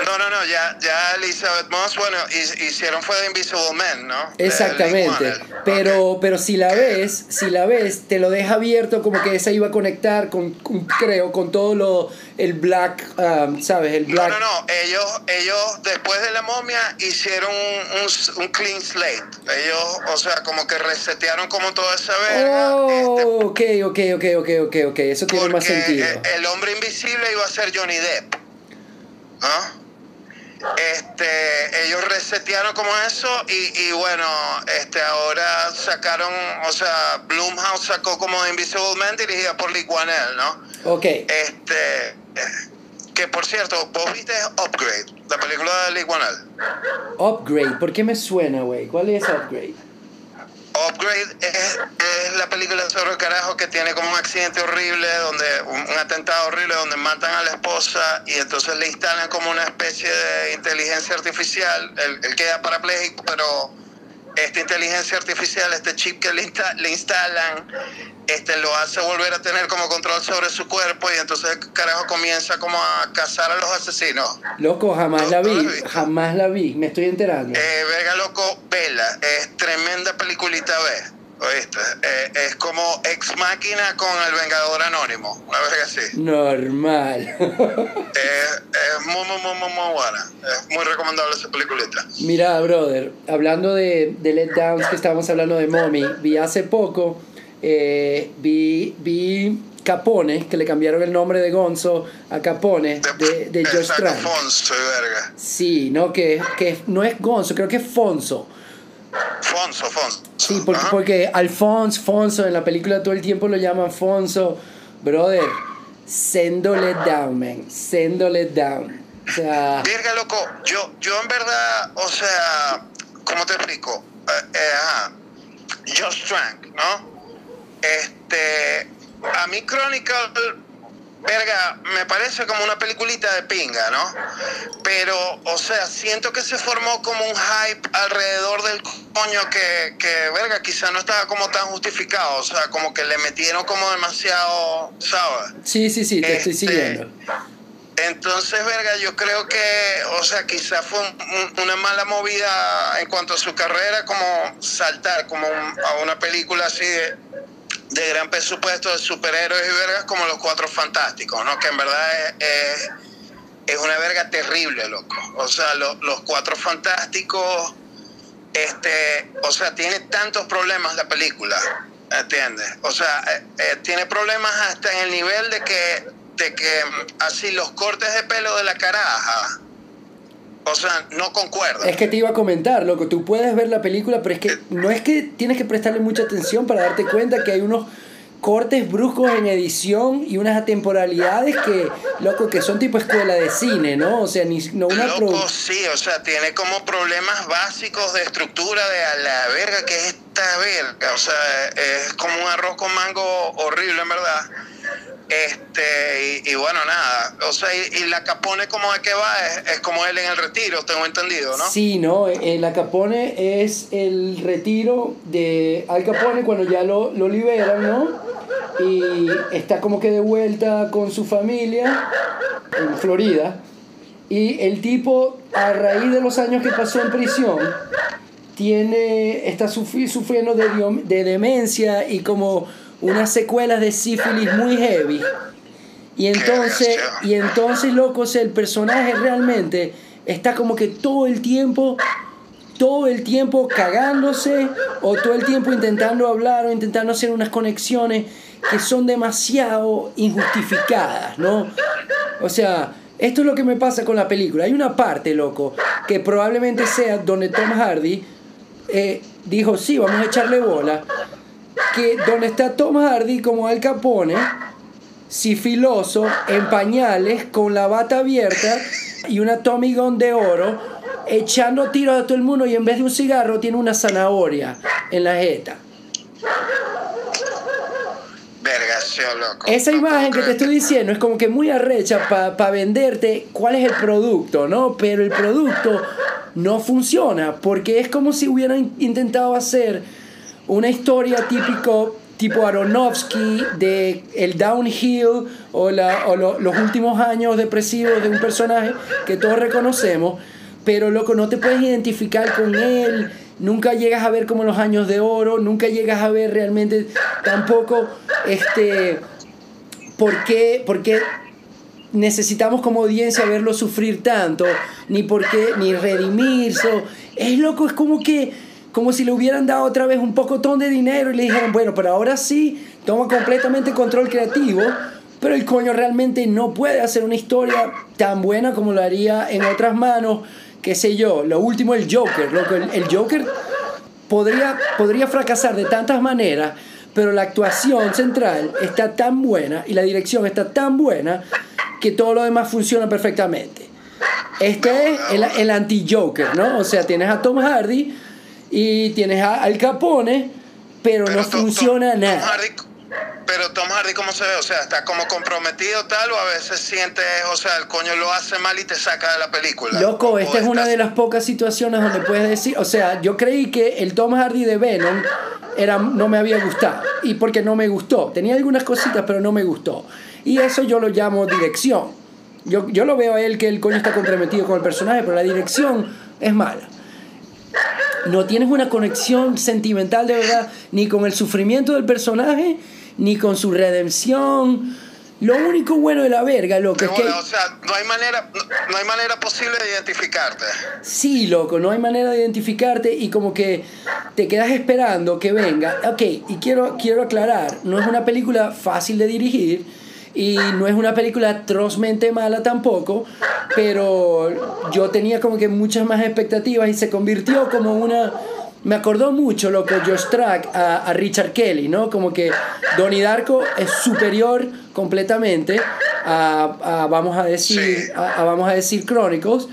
no, no, no, ya, ya Elizabeth Moss, bueno, hicieron fue de Invisible Man, ¿no? Exactamente. Pero, pero si la ves, si la ves, te lo deja abierto como que esa iba a conectar con, creo, con todo lo, el black, um, ¿sabes? El black. No, no, no, ellos, ellos después de la momia hicieron un, un, clean slate. Ellos, o sea, como que resetearon como toda esa verga. Oh, este, ok, ok, ok, ok, ok, ok, eso tiene más sentido. El hombre invisible iba a ser Johnny Depp. Este, ellos resetearon como eso y, y, bueno, este, ahora sacaron, o sea, Bloomhouse sacó como Invisible Man dirigida por Lee Wanell, ¿no? Ok. Este, que por cierto, ¿vos viste Upgrade, la película de Lee Wanell? Upgrade, ¿por qué me suena, güey? ¿Cuál es Upgrade? Upgrade es, la película sobre el carajo que tiene como un accidente horrible, donde un, atentado horrible donde matan a la esposa y entonces le instalan como una especie de inteligencia artificial. Él, él queda parapléjico, pero esta inteligencia artificial, este chip que le, le instalan, este, lo hace volver a tener como control sobre su cuerpo y entonces el carajo comienza como a cazar a los asesinos. Loco, jamás la vi, jamás la vi, me estoy enterando. Eh, verga, loco, vela, es tremenda peliculita, ¿ves? ¿Oíste? Eh, es como ex máquina con el Vengador Anónimo, una vez que así. Normal. es, muy, muy, muy, muy, buena. Es muy recomendable esa peliculita. Mira, brother, hablando de, de Let Downs, que estábamos hablando de Mommy, vi hace poco, eh, vi, vi Capone, que le cambiaron el nombre de Gonzo a Capone, de, de Josh Trank. Fonso, verga. Sí, no, que, que no es Gonzo, creo que es Fonso. Fonso, Fonso. Sí, porque, porque Alfonso, Fonso, en la película todo el tiempo lo llaman Fonso. Brother, sendo let down, man. Sendo let down. O sea. Virga, loco, yo, yo en verdad, o sea, ¿cómo te explico? Eh, eh, ajá. Just Trank, ¿no? Este. A mí Chronicle verga, me parece como una peliculita de pinga, ¿no? Pero, o sea, siento que se formó como un hype alrededor del coño que, que verga, quizá no estaba como tan justificado, o sea, como que le metieron como demasiado, ¿sabes? Sí, sí, sí, te estoy este, siguiendo. Entonces, verga, yo creo que, o sea, quizá fue una mala movida en cuanto a su carrera, como saltar como a una película así de de gran presupuesto de superhéroes y vergas como los Cuatro Fantásticos, ¿no? Que en verdad es, es, una verga terrible, loco. O sea, los Cuatro Fantásticos, este, o sea, tiene tantos problemas la película, ¿entiendes? O sea, eh, eh, tiene problemas hasta en el nivel de que, de que así los cortes de pelo de la caraja o sea, no concuerdo. Es que te iba a comentar, loco, tú puedes ver la película, pero es que no es que tienes que prestarle mucha atención para darte cuenta que hay unos cortes bruscos en edición y unas atemporalidades que, loco, que son tipo escuela de cine, ¿no? O sea, ni no una loco, sí, o sea, tiene como problemas básicos de estructura de a la verga que es esta verga, o sea, es como un arroz con mango horrible, en verdad este, y, bueno, nada, o sea, y, la Capone como de qué va, es, como él en el retiro, tengo entendido, ¿no? Sí, no, eh, la Capone es el retiro de Al Capone cuando ya lo, lo liberan, ¿no? Y está como que de vuelta con su familia en Florida. Y el tipo, a raíz de los años que pasó en prisión, tiene, está sufriendo de, de demencia y como unas secuelas de sífilis muy heavy. Y entonces, y entonces, loco, el personaje realmente está como que todo el tiempo, todo el tiempo cagándose o todo el tiempo intentando hablar o intentando hacer unas conexiones que son demasiado injustificadas, ¿no? O sea, esto es lo que me pasa con la película. Hay una parte, loco, que probablemente sea donde Tom Hardy eh, dijo, sí, vamos a echarle bola que donde está Tom Hardy como Al Capone, sifiloso, en pañales, con la bata abierta y una Tommy Gun de oro, echando tiros a todo el mundo y en vez de un cigarro tiene una zanahoria en la jeta. Loco. Esa imagen que te estoy diciendo es como que muy arrecha para venderte cuál es el producto, ¿no? Pero el producto no funciona porque es como si hubieran intentado hacer una historia típico tipo Aronofsky de el downhill o, la, o los últimos años depresivos de un personaje que todos reconocemos, pero loco, no te puedes identificar con él, nunca llegas a ver como los años de oro, nunca llegas a ver realmente tampoco este por qué, por qué necesitamos como audiencia verlo sufrir tanto, ni por qué, ni redimirse. Es loco, es como que como si le hubieran dado otra vez un pocotón de dinero y le dijeron, bueno, pero ahora sí, toma completamente control creativo, pero el coño realmente no puede hacer una historia tan buena como lo haría en otras manos, qué sé yo, lo último el Joker, loco, el, el Joker podría, podría fracasar de tantas maneras, pero la actuación central está tan buena y la dirección está tan buena que todo lo demás funciona perfectamente. Este es el, el anti-Joker, ¿no? O sea, tienes a Tom Hardy y tienes a Al Capone, pero, no funciona nada. pero Tom Hardy, ¿cómo se ve? O sea, está como comprometido tal, o a veces siente, o sea, el coño lo hace mal y te saca de la película. Loco, esta es una de las pocas situaciones donde puedes decir, o sea, yo creí que el Tom Hardy de Venom era, no me había gustado, y porque no me gustó. Tenía algunas cositas, pero no me gustó. Y eso yo lo llamo dirección. Yo, yo lo veo a él que el coño está comprometido con el personaje, pero la dirección es mala no tienes una conexión sentimental de verdad ni con el sufrimiento del personaje, ni con su redención. Lo único bueno de la verga, loco, es que... O sea, no hay, manera, no, hay manera posible de identificarte. Sí, loco, no hay manera de identificarte y como que te quedas esperando que venga. Ok, y quiero, quiero aclarar, no es una película fácil de dirigir y no es una película atrozmente mala tampoco, pero yo tenía como que muchas más expectativas y se convirtió como una... Me acordó mucho lo que Josh Track a, a, Richard Kelly, ¿no? Como que Donnie Darko es superior completamente a, vamos a decir, a, vamos a decir Chronicles,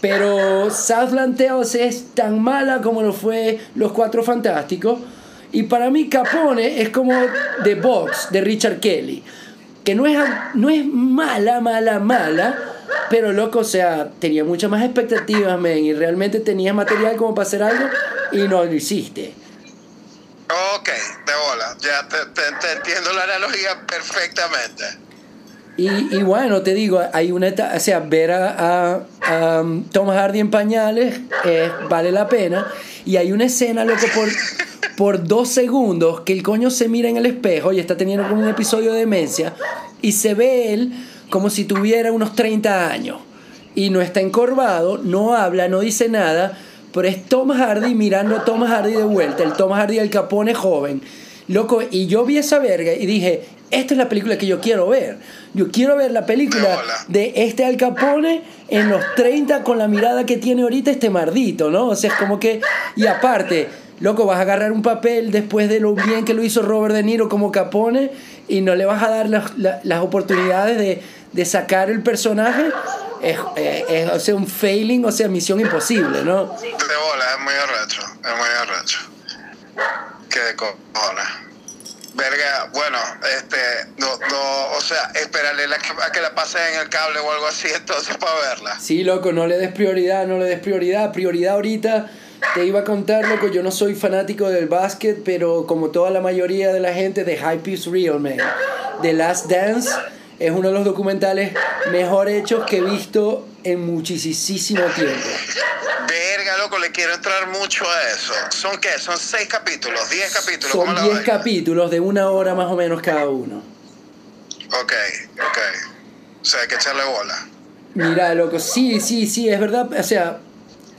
pero Southland Tales es tan mala como lo fue Los Cuatro Fantásticos. Y para mí Capone es como The Box de Richard Kelly que no es, no es mala, mala, mala, pero loco, o sea, tenía muchas más expectativas, men, y realmente tenías material como para hacer algo y no lo hiciste. Ok, de bola, ya te, te, entiendo la analogía perfectamente. Y, y, bueno, te digo, hay una o sea, ver a, a, um, Tom Hardy en pañales vale la pena. Y hay una escena, loco, por, por dos segundos que el coño se mira en el espejo y está teniendo como un episodio de demencia y se ve él como si tuviera unos 30 años y no está encorvado, no habla, no dice nada, pero es Tom Hardy mirando a Tom Hardy de vuelta, el Tom Hardy el Capone joven. Loco, y yo vi esa verga y dije, esta es la película que yo quiero ver. Yo quiero ver la película de este Al Capone en los 30 con la mirada que tiene ahorita este mardito, ¿no? O sea, es como que... Y aparte, loco, vas a agarrar un papel después de lo bien que lo hizo Robert De Niro como Capone y no le vas a dar las, las, oportunidades de, de, sacar el personaje. Es, es, o sea, un failing, o sea, misión imposible, ¿no? De bola, es muy arrecho, es muy arrecho. Qué cojones. Verga, bueno, este, no, no, o sea, esperarle a que la pase en el cable o algo así, entonces para verla. Sí, loco, no le des prioridad, no le des prioridad. Prioridad ahorita, te iba a contar, loco, yo no soy fanático del básquet, pero como toda la mayoría de la gente, de Hype is Real, man. The Last Dance es uno de los documentales mejor hechos que he visto en muchísimo tiempo. Verga, loco, le quiero entrar mucho a eso. ¿Son qué? ¿Son seis capítulos? ¿Diez capítulos? Son diez capítulos de una hora más o menos cada uno. Ok, ok. O sea, hay que echarle bola. Mira, loco, sí, sí, sí, es verdad. O sea,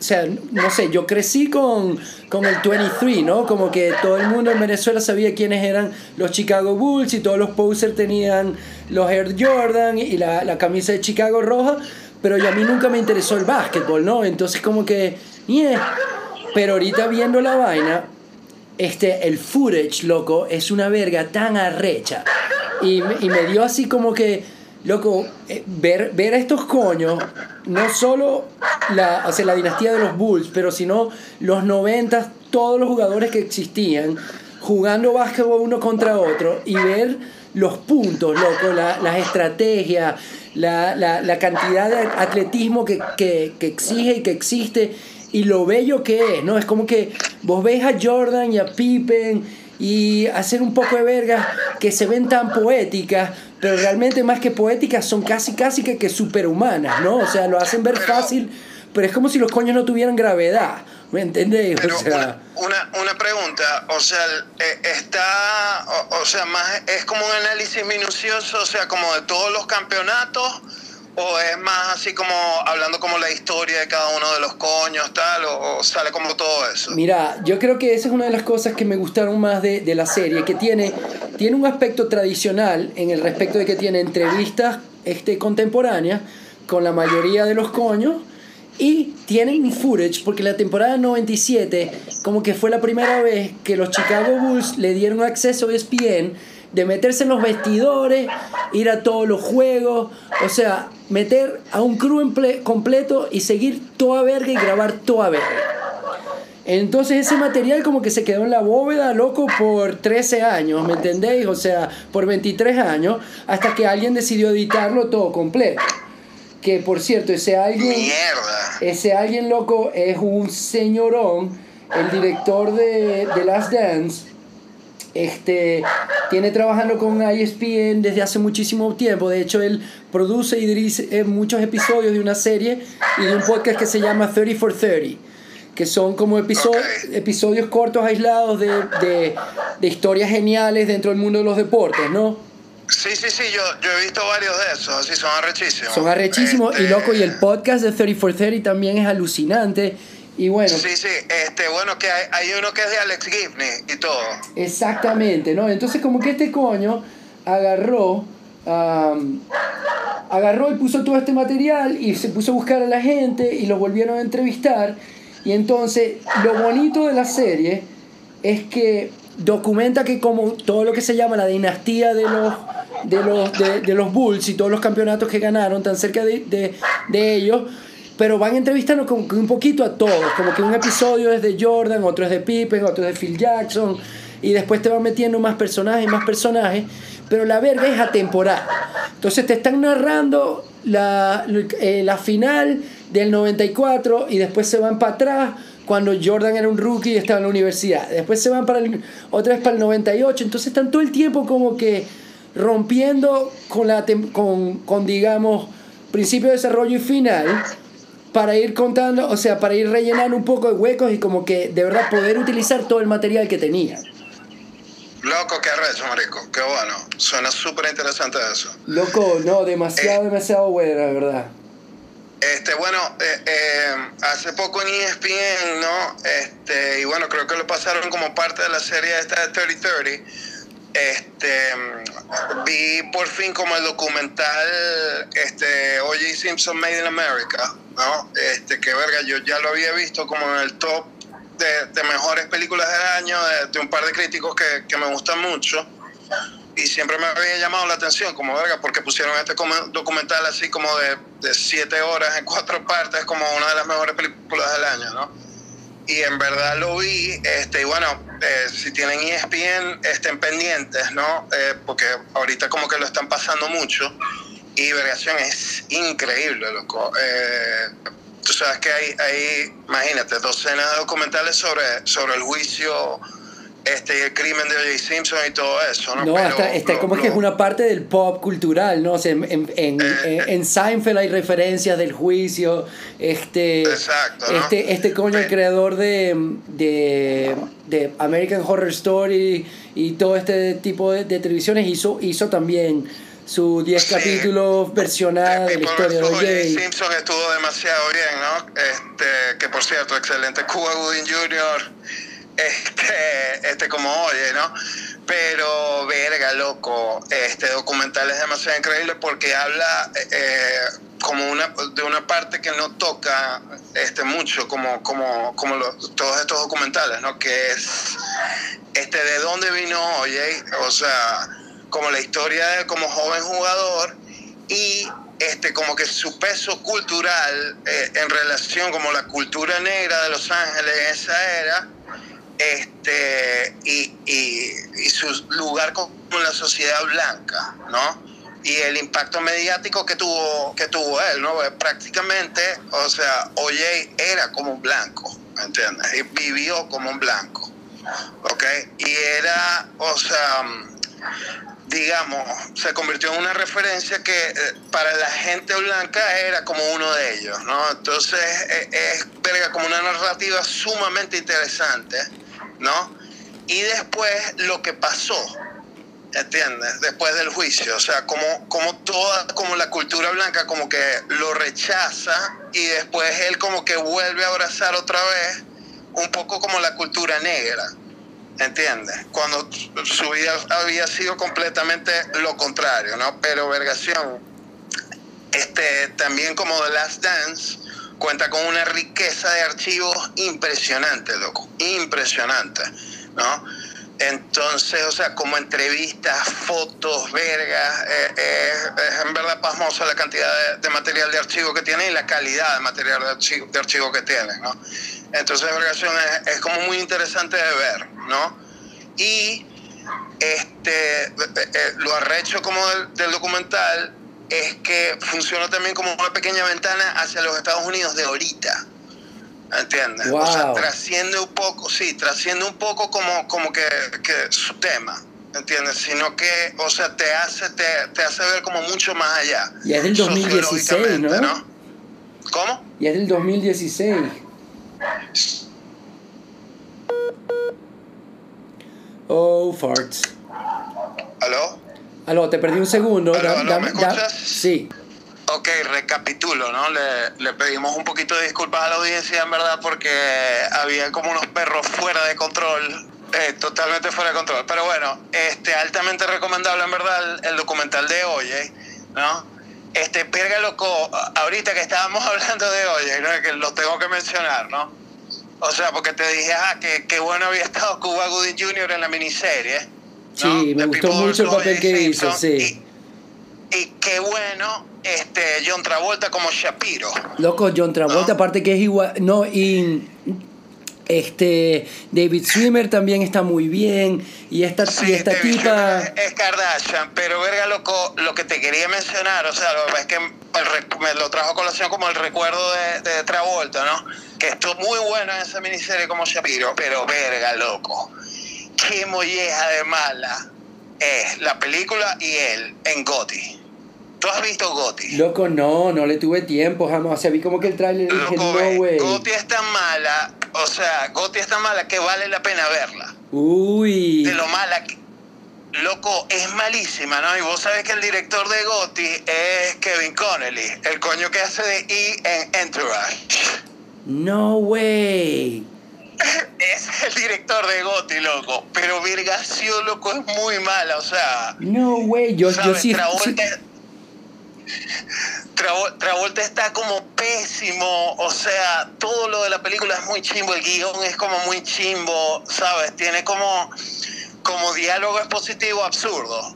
o sea, no sé, yo crecí con, con el 23, ¿no? Como que todo el mundo en Venezuela sabía quiénes eran los Chicago Bulls y todos los posers tenían los Air Jordan y la, la camisa de Chicago roja, pero a mí nunca me interesó el básquetbol, ¿no? Entonces como que, yeah. Pero ahorita viendo la vaina, este, el footage, loco, es una verga tan arrecha. Y, y me dio así como que loco, eh, ver, ver a estos coños, no solo la, la dinastía de los Bulls, pero sino los 90, todos los jugadores que existían, jugando básquetbol uno contra otro y ver los puntos, loco, la, las estrategias, la, la, la, cantidad de atletismo que, que, que exige y que existe y lo bello que es, ¿no? Es como que vos ves a Jordan y a Pippen y hacer un poco de vergas que se ven tan poéticas, pero realmente más que poéticas son casi casi que, que superhumanas, ¿no? O sea, lo hacen ver fácil, pero es como si los coños no tuvieran gravedad, ¿me entendés? o sea, una, una, pregunta, o sea, eh, está, o sea, más es como un análisis minucioso, o sea, como de todos los campeonatos ¿O es más así como hablando como la historia de cada uno de los coños, tal? ¿O, sale como todo eso? Mira, yo creo que esa es una de las cosas que me gustaron más de, de, la serie, que tiene, tiene un aspecto tradicional en el respecto de que tiene entrevistas este, contemporáneas con la mayoría de los coños y tienen footage porque la temporada 97 como que fue la primera vez que los Chicago Bulls le dieron acceso a ESPN de meterse en los vestidores, ir a todos los juegos, o sea, meter a un crew completo y seguir toda verga y grabar toda verga. Entonces ese material como que se quedó en la bóveda, loco, por 13 años, ¿me entendéis? O sea, por 23 años, hasta que alguien decidió editarlo todo completo. Que por cierto, ese alguien... Mierda. Ese alguien, loco, es un señorón, el director de, de Last Dance este, tiene trabajando con ESPN desde hace muchísimo tiempo. De hecho, él produce y dirige muchos episodios de una serie y de un podcast que se llama 30 for 30, que son como episodios, episodios cortos aislados de, de, de, historias geniales dentro del mundo de los deportes, ¿no? Sí, sí, sí, yo, yo he visto varios de esos, así son arrechísimos. Son arrechísimos y loco, y el este podcast de 30 for 30 también es alucinante y bueno. Sí, sí, este, bueno, que hay, hay, uno que es de Alex Gibney y todo. Exactamente, ¿no? Entonces, como que este coño agarró. agarró y puso todo este material y se puso a buscar a la gente y los volvieron a entrevistar. Y entonces, lo bonito de la serie es que documenta que como todo lo que se llama la dinastía de los de los de, los Bulls y todos los campeonatos que ganaron tan cerca de, de, de ellos pero van entrevistando un poquito a todos, como que un episodio es de Jordan, otro es de Pippen, otro es de Phil Jackson, y después te van metiendo más personajes, más personajes, pero la verga es atemporal. Entonces te están narrando la, eh, final del 94 y después se van para atrás cuando Jordan era un rookie y estaba en la universidad. Después se van para otra vez para el 98, entonces están todo el tiempo como que rompiendo con, la, con, con digamos, principio de desarrollo y final para ir contando, o sea, para ir rellenando un poco de huecos y como que de verdad poder utilizar todo el material que tenía. Loco, qué arrecho, marico. Qué bueno. Suena súper interesante eso. Loco, no, demasiado, demasiado bueno, la verdad. Este, bueno, eh, eh, hace poco en ESPN, ¿no? Este, y bueno, creo que lo pasaron como parte de la serie esta de 3030. Este, vi por fin como el documental este, O.J. Simpson Made in America, ¿no? Este, que verga, yo ya lo había visto como en el top de, mejores películas del año, de, un par de críticos que, que me gustan mucho y siempre me había llamado la atención, como verga, porque pusieron este documental así como de, de, siete horas en cuatro partes, como una de las mejores películas del año, ¿no? Y en verdad lo vi, este, y bueno, eh, si tienen ESPN, estén pendientes, ¿no? Eh, porque ahorita como que lo están pasando mucho, y vergación es increíble, loco. Eh, tú sabes que hay, hay, imagínate, docenas de documentales sobre, sobre el juicio este, el crimen de O.J. Simpson y todo eso, ¿no? No, hasta, como es que es una parte del pop cultural, ¿no? O sea, en, en, en, eh, en, Seinfeld hay referencias del juicio, este... Exacto, ¿no? Este, este coño, el creador de, de, de, American Horror Story y todo este tipo de, de televisiones hizo, hizo también sus 10 capítulos versionados de la historia de O.J. Simpson estuvo demasiado bien, ¿no? Este, que por cierto, excelente Cuba Gooding Jr., este, este como oye, ¿no? Pero, verga, loco, este documental es demasiado increíble porque habla eh, como una, de una parte que no toca este, mucho, como, como, como todos estos documentales, ¿no? Que es este, de dónde vino Oye, o sea, como la historia de como joven jugador y este, como que su peso cultural eh, en relación como la cultura negra de Los Ángeles en esa era este, y, y, su lugar con la sociedad blanca, ¿no? Y el impacto mediático que tuvo, que tuvo él, ¿no? Prácticamente, o sea, Oye era como un blanco, ¿me entiendes? Y vivió como un blanco, ¿ok? Y era, o sea, digamos, se convirtió en una referencia que eh, para la gente blanca era como uno de ellos, ¿no? Entonces es, es como una narrativa sumamente interesante ¿no? Y después lo que pasó, ¿entiendes? Después del juicio, o sea, como, como toda, como la cultura blanca como que lo rechaza y después él como que vuelve a abrazar otra vez un poco como la cultura negra, ¿entiendes? Cuando su vida había sido completamente lo contrario, ¿no? Pero Vergación, este, también como The Last Dance, cuenta con una riqueza de archivos impresionante, loco, impresionante, ¿no? Entonces, o sea, como entrevistas, fotos, vergas, eh, eh, es en verdad pasmosa la cantidad de, material de archivo que tiene y la calidad de material de archivo, de archivo que tiene, ¿no? Entonces, vergación es, como muy interesante de ver, ¿no? Y este, eh, lo arrecho como del documental es que funciona también como una pequeña ventana hacia los Estados Unidos de ahorita. ¿Entiendes? O sea, trasciende un poco, sí, trasciende un poco como, como que, su tema. ¿Entiendes? Sino que, o sea, te hace, te, te hace ver como mucho más allá. Y es del 2016, ¿no? ¿no? ¿Cómo? Y es del 2016. Oh, farts. ¿Aló? Aló, te perdí un segundo. ¿me escuchas? sí. Ok, recapitulo, ¿no? Le, le, pedimos un poquito de disculpas a la audiencia, en verdad, porque había como unos perros fuera de control, eh, totalmente fuera de control. Pero bueno, este, altamente recomendable, en verdad, el, documental de Oye, ¿no? Este, perga loco, ahorita que estábamos hablando de Oye, ¿no? que lo tengo que mencionar, ¿no? O sea, porque te dije, ah, que, que bueno había estado Cuba Gooding Jr. en la miniserie. Sí, me gustó mucho el papel que hizo, sí. Y, qué bueno este John Travolta como Shapiro. Loco, John Travolta, aparte que es igual. No, y. Este. David Swimmer también está muy bien. Y esta, y esta tipa. Es Kardashian, pero verga, loco, lo que te quería mencionar, o sea, lo es que me lo trajo a colación como el recuerdo de, de Travolta, ¿no? Que estuvo muy bueno en esa miniserie como Shapiro, pero verga, loco qué molleja de mala es la película y él en Gotti. ¿Tú has visto Gotti? Loco, no, no le tuve tiempo jamás. O sea, vi como que el trailer y dije, no, güey. Gotti es tan mala, o sea, Gotti es tan mala que vale la pena verla. Uy. De lo mala que... Loco, es malísima, ¿no? Y vos sabés que el director de Gotti es Kevin Connelly, el coño que hace de E en Entourage. No, güey. Es el director de Gotti, loco. Pero Virgacio, loco, es muy mala, o sea... No, güey. Yo, yo sí. sí- Travolta, Travo- Travolta está como pésimo, o sea, todo lo de la película es muy chimbo, el guion es como muy chimbo, ¿sabes? Tiene como, como diálogo expositivo absurdo,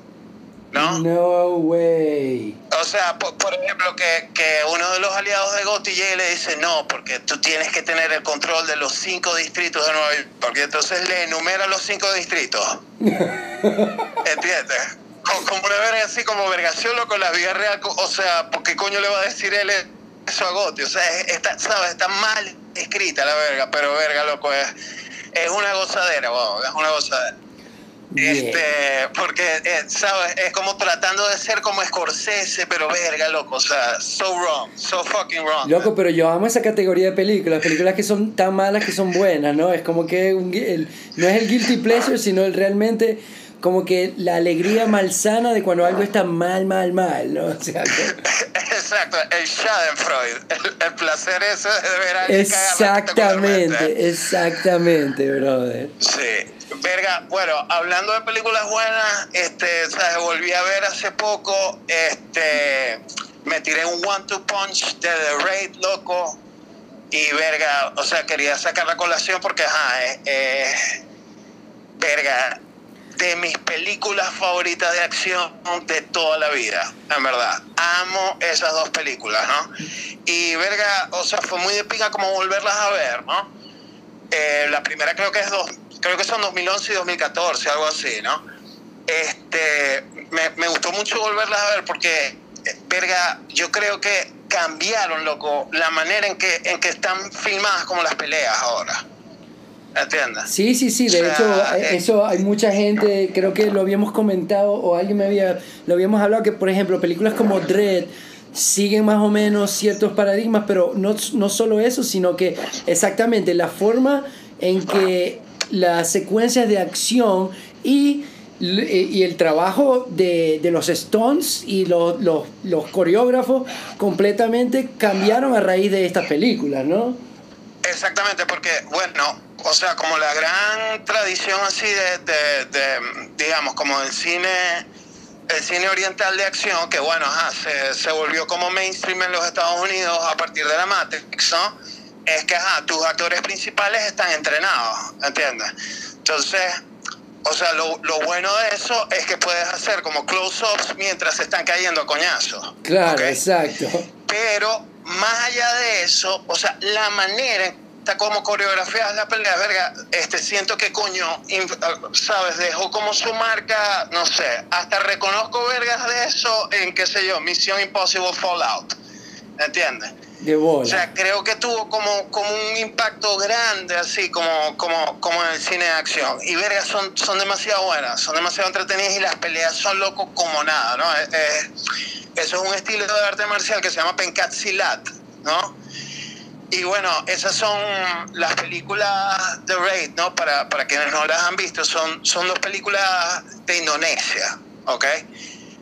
¿no? No, güey. O sea, por, por ejemplo, que, que uno de los aliados de y le dice, no, porque tú tienes que tener el control de los cinco distritos de Nueva York, porque entonces le enumera los cinco distritos. ¿Entiendes? Como, una verga así como vergación con la vida real, o sea, ¿por qué coño le va a decir él eso a Gotti? O sea, es- está, ¿sabes? Está mal escrita la verga, pero verga, loco, es, es una gozadera, wow, es una gozadera. Yeah. Este, porque, eh, ¿sabes? Es como tratando de ser como Scorsese, pero verga, loco. O sea, so wrong, so fucking wrong. Loco, pero yo amo esa categoría de películas, películas que son tan malas que son buenas, ¿no? Es como que un el- no es el guilty pleasure, sino el realmente como que la alegría malsana de cuando algo está mal, mal, mal, ¿no? O sea, que- Exacto, el Schadenfreude, el, el placer ese de ver a alguien exactamente, exactamente, brother. Sí, verga, bueno, hablando de películas buenas, este, ¿sabes? volví a ver hace poco, este, me tiré un one-two punch de The Raid, loco, y verga, o sea, quería sacar la colación porque, ajá, eh, eh, verga, de mis películas favoritas de acción de toda la vida, en verdad. Amo esas dos películas, ¿no? Y verga, o sea, fue muy de pica como volverlas a ver, ¿no? Eh, la primera creo que es dos, creo que son 2011 y 2014, algo así, ¿no? Este, me, me gustó mucho volverlas a ver porque, eh, verga, yo creo que cambiaron, loco, la manera en que, en que están filmadas como las peleas ahora. ¿Entiendes? Sí, sí, sí, de O sea, hecho, eh, eh, eso hay mucha gente, creo que lo habíamos comentado o alguien me había, lo habíamos hablado, que por ejemplo, películas como Dread siguen más o menos ciertos paradigmas, pero no, no solo eso, sino que exactamente la forma en que las secuencias de acción y, y el trabajo de, de los Stones y los, los, los coreógrafos completamente cambiaron a raíz de estas películas, ¿no? Exactamente, porque, bueno, o sea, como la gran tradición así de, de, de, digamos, como el cine, el cine oriental de acción, que bueno, ajá, se, se volvió como mainstream en los Estados Unidos a partir de la Matrix, ¿no? Es que, ajá, tus actores principales están entrenados, ¿entiendes? Entonces, o sea, lo, lo bueno de eso es que puedes hacer como close-ups mientras se están cayendo a coñazos. Claro, exacto. Pero más allá de eso, o sea, la manera en está como coreografiada la pelea, verga, este, siento que coño, sabes, dejó como su marca, no sé, hasta reconozco vergas de eso en, qué sé yo, Misión Impossible Fallout, ¿entiendes? De O bola. sea, creo que tuvo como, como un impacto grande, así como, como, como en el cine de acción. Y vergas son, son demasiado buenas, son demasiado entretenidas y las peleas son locos como nada, ¿no? Eh, eh, eso es un estilo de arte marcial que se llama Penkat Silat, ¿no? Y bueno, esas son las películas de Raid, ¿no? Para, para quienes no las han visto, son, son dos películas de Indonesia, ¿ok?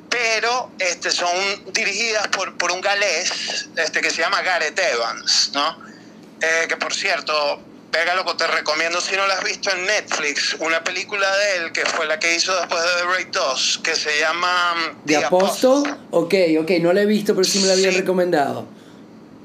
Pero este, son dirigidas por, por un galés este, que se llama Gareth Evans, ¿no? Eh, que por cierto, pega loco, te recomiendo si no la has visto en Netflix, una película de él que fue la que hizo después de The Raid 2, que se llama mm, ¿De The Apóstol? Ok, ok, no la he visto, pero sí me la habían Sí. recomendado.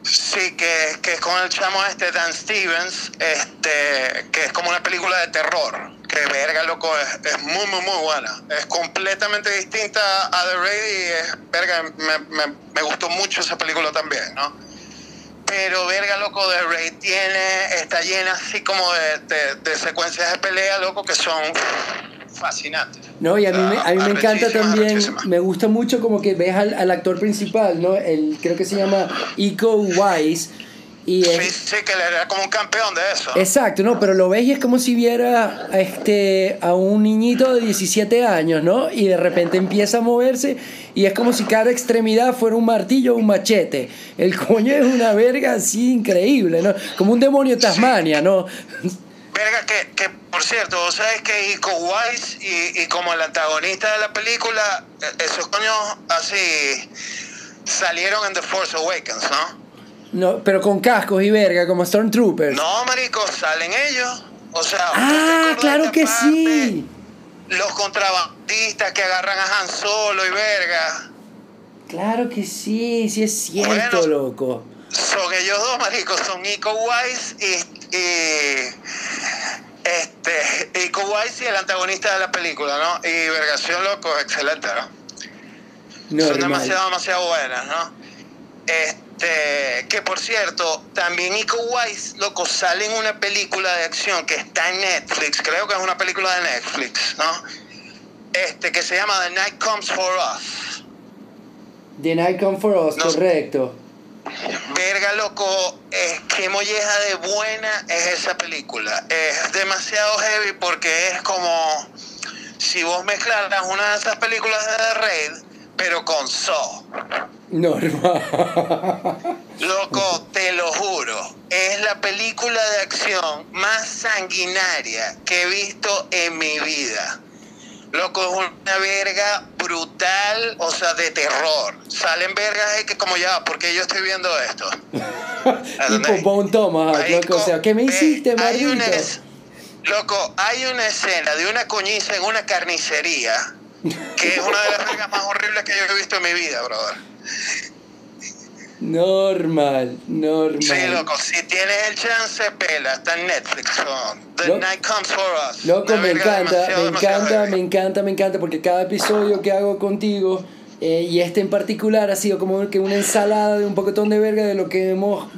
Sí, que, que es con el chamo este Dan Stevens, este, que es como una película de terror. Que verga, loco, es, es muy, muy, muy buena. Es completamente distinta a The Raid y es, verga, me, me, gustó mucho esa película también, ¿no? Pero verga, loco, The Raid tiene, está llena así como de, de secuencias de pelea, loco, que son fascinantes. No, y a mí, me, a mí me encanta también, me gusta mucho como que ves al, al actor principal, ¿no? El, creo que se llama Iko Wise. Y Sí, es- sí, que él era como un campeón de eso. Exacto, ¿no? Pero lo ves y es como si viera a, este, a un niñito de 17 años, ¿no? Y de repente empieza a moverse y es como si cada extremidad fuera un martillo o un machete. El coño es una verga así increíble, ¿no? Como un demonio de Tasmania, ¿no? Verga, que, que por cierto, vos sabés que Iko Wise y, y como el antagonista de la película, eh, esos coños así salieron en The Force Awakens, ¿no? no pero con cascos y verga, como Stormtroopers. No, marico, salen ellos. O sea, ¿vos te ah, claro que parte? sí. Los contrabandistas que agarran a Han Solo y verga. Claro que sí, sí es cierto, Bueno. loco. Son ellos dos, marico, son Iko Wise y, y este Iko Wise y el antagonista de la película, ¿no? Y Vergación Loco, excelente, ¿no? Son Normal. demasiado, demasiado buenas, ¿no? Este, que por cierto, también Iko Wise, loco, sale en una película de acción que está en Netflix, creo que es una película de Netflix, ¿no? Este, que se llama The Night Comes For Us. The Night Come For Us, No. correcto. Verga, loco, es que molleja de buena es esa película. Es demasiado heavy porque es como si vos mezclaras una de esas películas de The Raid, pero con Saw. Normal. Loco, te lo juro, es la película de acción más sanguinaria que he visto en mi vida. Loco, es una verga brutal, o sea, de terror. Salen vergas de que como ya, porque yo estoy viendo esto. tipo Bone Marico, loco. O sea, ¿qué me hiciste, hay maldito? una es- Loco, hay una escena de una coñiza en una carnicería que es una de las vergas más horribles que yo he visto en mi vida, brother. Normal, normal. Sí, loco, si tienes el chance, pela, está en Netflix. The Night Comes For Us. Loco, me encanta, demasiado, me demasiado encanta, me encanta, me encanta, porque cada episodio que hago contigo, eh, y este en particular, ha sido como que una ensalada de un poquetón de verga de lo que hemos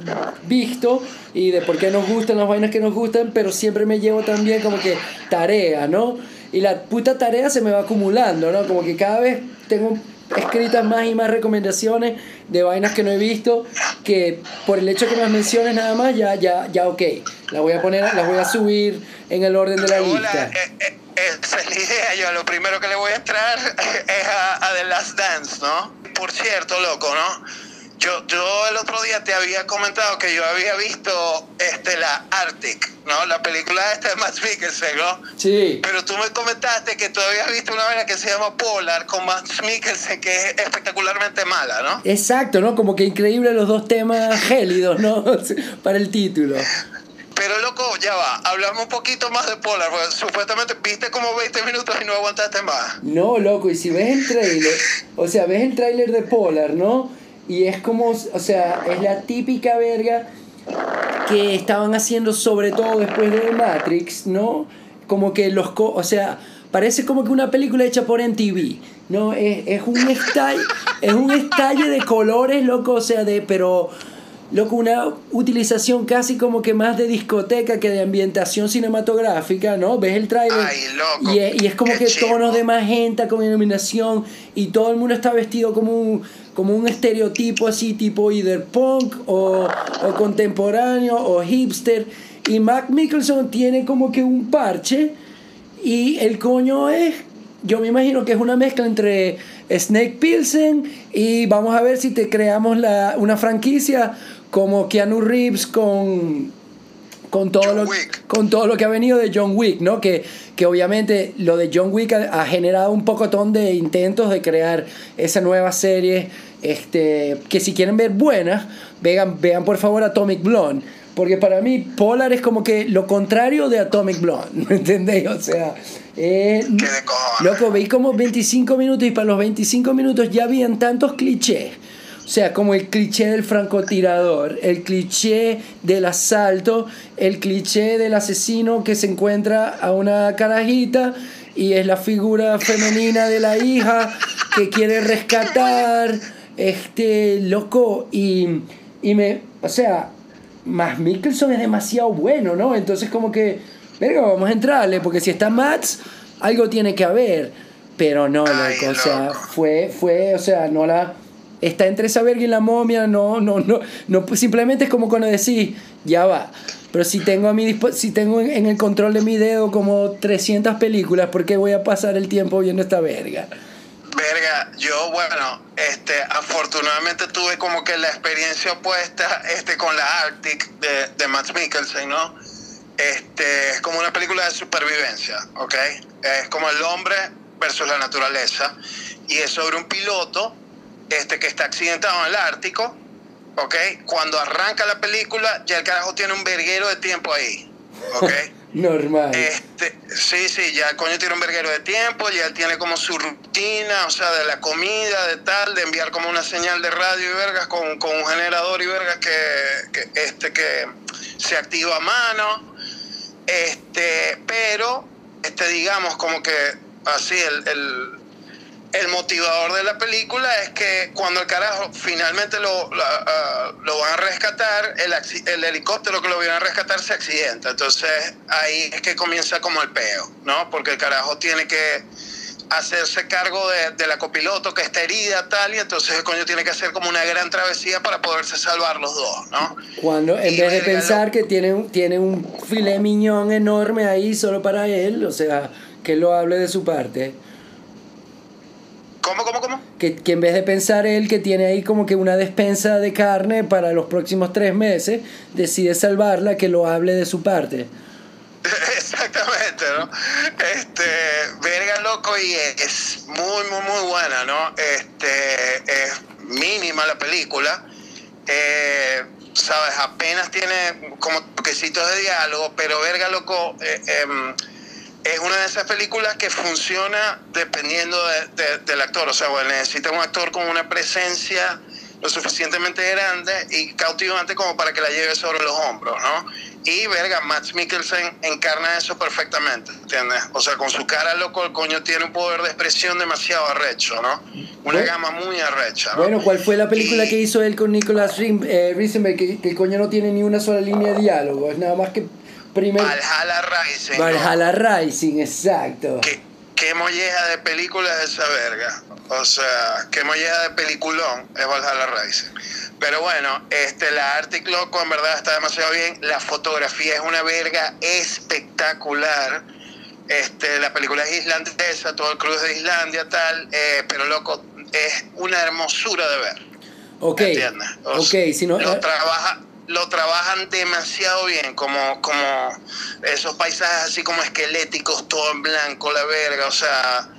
visto y de por qué nos gustan las vainas que nos gustan, pero siempre me llevo también como que tarea, ¿no? Y la puta tarea se me va acumulando, ¿no? Como que cada vez tengo escritas más y más recomendaciones de vainas que no he visto que por el hecho que me las menciones nada más ya ya ya ok las voy a poner las voy a subir en el orden de la Hola, lista eh, eh, esa es la idea. Yo lo primero que le voy a entrar es a, a The Last Dance, ¿no? Por cierto, loco, ¿no? Yo, yo el otro día te había comentado que yo había visto este, la Arctic, ¿no? La película esta de Matt Mikkelsen, ¿no? sí Pero tú me comentaste que tú habías visto una vaina que se llama Polar con Matt Mikkelsen, que es espectacularmente mala, ¿no? exacto no como que increíble los dos temas gélidos no para el título Pero loco, ya va, hablamos un poquito más de Polar, porque supuestamente viste como 20 minutos y no aguantaste más. No, loco, y si ves el trailer, o sea, ves el trailer de Polar, ¿no? Y es como, o sea, es la típica verga que estaban haciendo sobre todo después de Matrix, ¿no? Como que los, co- o sea, parece como que una película hecha por MTV, ¿no? Es, es un estalle, es un estalle de colores, loco, o sea, de, pero, loco, una utilización casi como que más de discoteca que de ambientación cinematográfica, ¿no? Ves el tráiler y, es, y es como que tonos de magenta con iluminación y todo el mundo está vestido como un, como un estereotipo así tipo either punk o, o contemporáneo o hipster y Mac Mickelson tiene como que un parche y el coño es yo me imagino que es una mezcla entre Snake Pilsen y vamos a ver si te creamos la, una franquicia como Keanu Reeves con con todo, John lo, Wick. con todo lo que ha venido de John Wick, ¿no? Que, que obviamente lo de John Wick ha, ha generado un pocotón de intentos de crear esa nueva serie, este, que si quieren ver buenas, vean, vean por favor Atomic Blonde, porque para mí Polar es como que lo contrario de Atomic Blonde, ¿me entendéis? O sea, eh. Loco, veí como 25 minutos y para los 25 minutos ya habían tantos clichés. O sea, como el cliché del francotirador, el cliché del asalto, el cliché del asesino que se encuentra a una carajita y es la figura femenina de la hija que quiere rescatar, este, loco, y, y me, o sea, más Mikkelson es demasiado bueno, ¿no? Entonces como que, verga, vamos a entrarle, porque si está Mats, algo tiene que haber. Pero no, Ay, loco, o sea, fue, fue, o sea, no la... está entre esa verga y la momia, no, no, no, no, pues simplemente es como cuando decís, ya va. Pero si tengo, a mi si tengo en el control de mi dedo como 300 películas, ¿por qué voy a pasar el tiempo viendo esta verga? Verga, yo bueno, este, afortunadamente tuve como que la experiencia opuesta este, con la Arctic de, de Matt Mikkelsen, ¿no? Este, es como una película de supervivencia, ¿ok? Es como el hombre versus la naturaleza y es sobre un piloto este, que está accidentado en el Ártico, ¿ok? Cuando arranca la película ya el carajo tiene un verguero de tiempo ahí, ¿ok? Normal. Este, sí, sí, ya el coño tiene un verguero de tiempo, ya él tiene como su rutina, o sea, de la comida, de tal, de enviar como una señal de radio y vergas con, con un generador y vergas que, que, este, que se activa a mano. Este, pero, este, digamos, como que así, el, el, el motivador de la película es que cuando el carajo finalmente lo, lo van a rescatar, el, el, helicóptero que lo viene a rescatar se accidenta. Entonces ahí es que comienza como el peo, ¿no? Porque el carajo tiene que hacerse cargo de, de, la copiloto que está herida tal y entonces el coño tiene que hacer como una gran travesía para poderse salvar los dos, ¿no? Cuando en vez de pensar que tiene, tiene un filet miñón enorme ahí solo para él, o sea, que lo hable de su parte. ¿Cómo, cómo, cómo? Que, que, en vez de pensar él que tiene ahí como que una despensa de carne para los próximos tres meses, decide salvarla, que lo hable de su parte. Exactamente, ¿no? Este, verga loco y es muy, muy, muy buena, ¿no? Este, es mínima la película. Eh, ¿Sabes? Apenas tiene como toquecitos de diálogo, pero verga loco. Eh, eh, es una de esas películas que funciona dependiendo de, del actor. O sea, bueno, necesita un actor con una presencia lo suficientemente grande y cautivante como para que la lleve sobre los hombros, ¿no? Y, verga, Max Mikkelsen encarna eso perfectamente, ¿entiendes? O sea, con su cara loco, el coño tiene un poder de expresión demasiado arrecho, ¿no? Una gama muy arrecha, ¿no? Bueno, ¿cuál fue la película que hizo él con Nicolas eh, Risenberg? Que, que el coño no tiene ni una sola línea de diálogo, es nada más que primer... Valhalla Rising. Valhalla Rising, exacto. ¿Qué, qué molleja de película es esa verga? O sea, qué molleja de peliculón es Valhalla Rising. Pero bueno, este, la Arctic Loco en verdad está demasiado bien. La fotografía es una verga espectacular. Este, la película es islandesa, todo el cruz de Islandia, tal, eh, pero loco, es una hermosura de ver. Ok. ¿Entiendes? ok, si no, lo, eh, trabaja, lo trabajan demasiado bien, como, como esos paisajes así como esqueléticos, todo en blanco, la verga, o sea,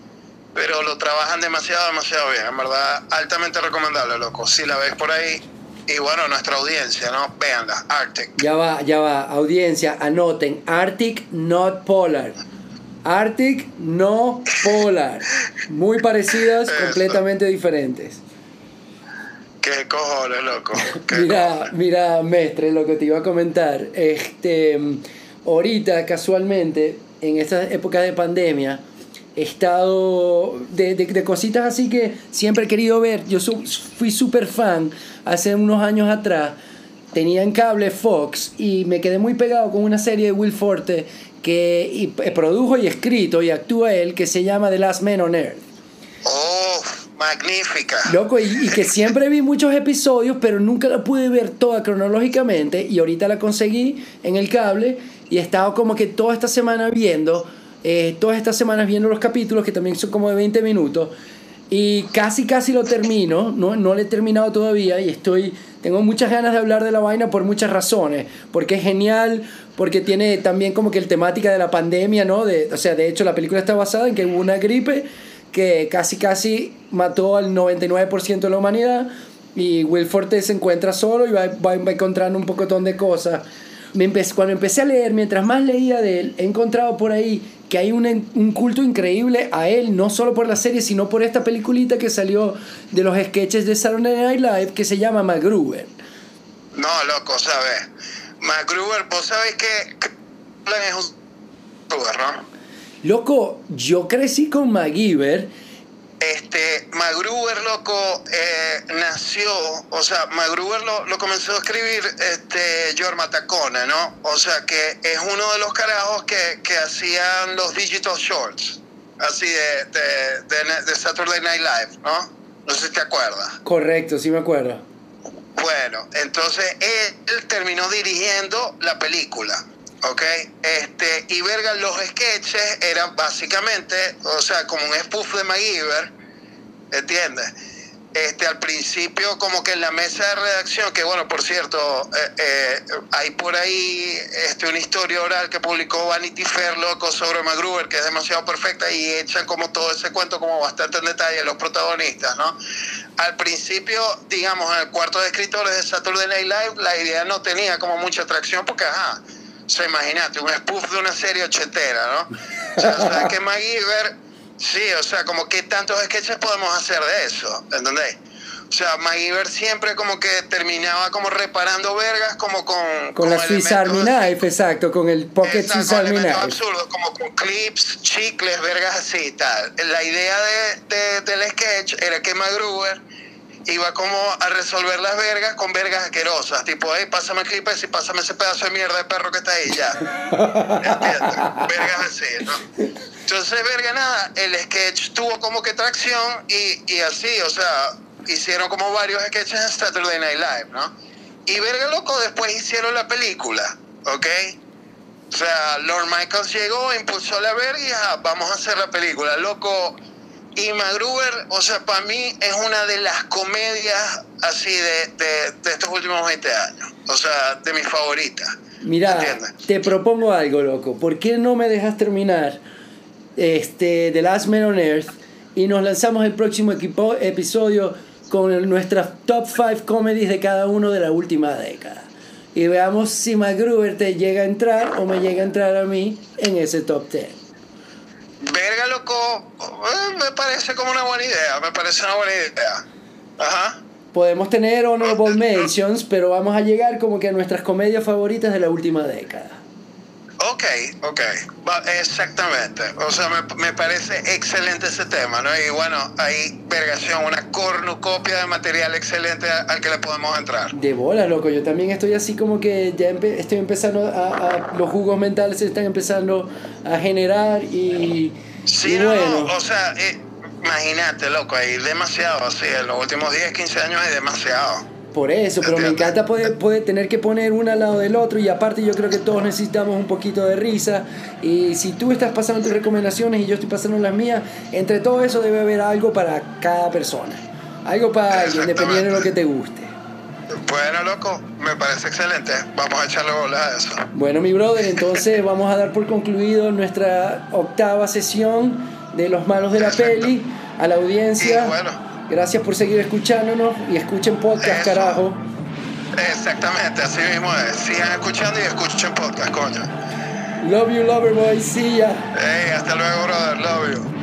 pero lo trabajan demasiado, demasiado bien, en verdad, altamente recomendable, loco. Si la ves por ahí, y bueno, nuestra audiencia, ¿no? Veanla, Arctic. Ya va, ya va, audiencia, anoten, Arctic, not polar. Arctic, no polar. Muy parecidas, completamente diferentes. ¿Qué cojones, loco? mira, mira, mestre, lo que te iba a comentar. Este, ahorita, casualmente, en estas épocas de pandemia, he estado de, de, cositas así que siempre he querido ver. Yo fui súper fan hace unos años atrás. Tenía en cable Fox y me quedé muy pegado con una serie de Will Forte que y, produjo y escrito y actúa él que se llama The Last Man on Earth. Magnífica. Loco, y, que siempre vi muchos episodios, pero nunca la pude ver toda cronológicamente. Y ahorita la conseguí en el cable y he estado como que toda esta semana viendo, eh, todas estas semanas viendo los capítulos, que también son como de 20 minutos. Y casi, casi lo termino, no, no lo he terminado todavía y estoy, tengo muchas ganas de hablar de la vaina por muchas razones, porque es genial, porque tiene también como que el temática de la pandemia, ¿no? De, o sea, de hecho la película está basada en que hubo una gripe que casi casi mató al 99% de la humanidad y Will Forte se encuentra solo y va, encontrando un pocotón de cosas. Me cuando empecé a leer, mientras más leía de él, he encontrado por ahí que hay un, culto increíble a él, no solo por la serie, sino por esta peliculita que salió de los sketches de Saturday Night Live que se llama MacGruber. No, loco, ¿sabes? MacGruber, vos sabés que un... Loco, yo crecí con MacGyver. Este, MacGruber, loco, eh, nació, o sea, MacGruber lo, lo, comenzó a escribir este, George Matacone, ¿no? O sea, que es uno de los carajos que, que hacían los digital shorts, así de, de, de, de Saturday Night Live, ¿no? No sé si te acuerdas. Correcto, sí me acuerdo. Bueno, entonces él, terminó dirigiendo la película. ¿Ok? Este, y verga, los sketches eran básicamente, o sea, como un spoof de MacGyver, ¿entiendes? Este, al principio como que en la mesa de redacción, que bueno, por cierto, eh, eh, hay por ahí este, una historia oral que publicó Vanity Fair, loco, sobre MacGruber, que es demasiado perfecta y echan como todo ese cuento como bastante en detalle los protagonistas, ¿no? Al principio, digamos, en el cuarto de escritores de Saturday Night Live, la idea no tenía como mucha atracción porque, ajá, sea, imagínate, un spoof de una serie ochentera, ¿no? O sea, o sea que MacGyver Sí, o sea, como que tantos sketches podemos hacer de eso, ¿entendés? O sea, MacGyver siempre como que terminaba como reparando vergas como con... Con, la Swiss Army Knife, exacto, con el Pocket Swiss Army Knife. absurdo, como con clips, chicles, vergas así y tal. La idea de, del sketch era que MacGruber iba como a resolver las vergas con vergas asquerosas. Tipo, hey, pásame el clip y pásame ese pedazo de mierda de perro que está ahí ya. vergas así, ¿no? Entonces, verga, nada, el sketch tuvo como que tracción y, y así, o sea, hicieron como varios sketches en Saturday Night Live, ¿no? Y verga, loco, después hicieron la película, ¿ok? O sea, Lord Michaels llegó, impulsó la verga y ya, vamos a hacer la película, loco. Y Magruber, o sea, para mí es una de las comedias así de, de, de, estos últimos 20 años. O sea, de mis favoritas. Mira, te propongo algo, loco. ¿Por qué no me dejas terminar? este, The Last Man on Earth y nos lanzamos el próximo equipo, episodio con nuestras top 5 comedies de cada uno de la última década. Y veamos si MacGruber te llega a entrar o me llega a entrar a mí en ese top 10. Verga, loco, eh, me parece como una buena idea, me parece una buena idea. Ajá. Podemos tener honorable mentions, pero vamos a llegar como que a nuestras comedias favoritas de la última década. Ok, ok, exactamente. O sea, me, me, parece excelente ese tema, ¿no? Y bueno, hay vergación, una cornucopia de material excelente al que le podemos entrar. De bola, loco. Yo también estoy así como que ya estoy empezando a, Los jugos mentales se están empezando a generar y. Sí, no, bueno. o sea, eh, imagínate, loco, hay demasiado, así. En los últimos 10, 15 años hay demasiado. Por eso, pero me encanta poder, tener que poner uno al lado del otro y aparte yo creo que todos necesitamos un poquito de risa y si tú estás pasando tus recomendaciones y yo estoy pasando las mías, entre todo eso debe haber algo para cada persona, algo para alguien, dependiendo de lo que te guste. Bueno, loco, me parece excelente. Vamos a echarle bola a eso. Bueno, mi brother, entonces vamos a dar por concluido nuestra octava sesión de Los Malos de la Peli a la audiencia. Gracias por seguir escuchándonos y escuchen podcast, carajo. Exactamente, así mismo es. Sigan escuchando y escuchen podcast, coño. Love you, lover boy. See ya. Hey, hasta luego, brother. Love you.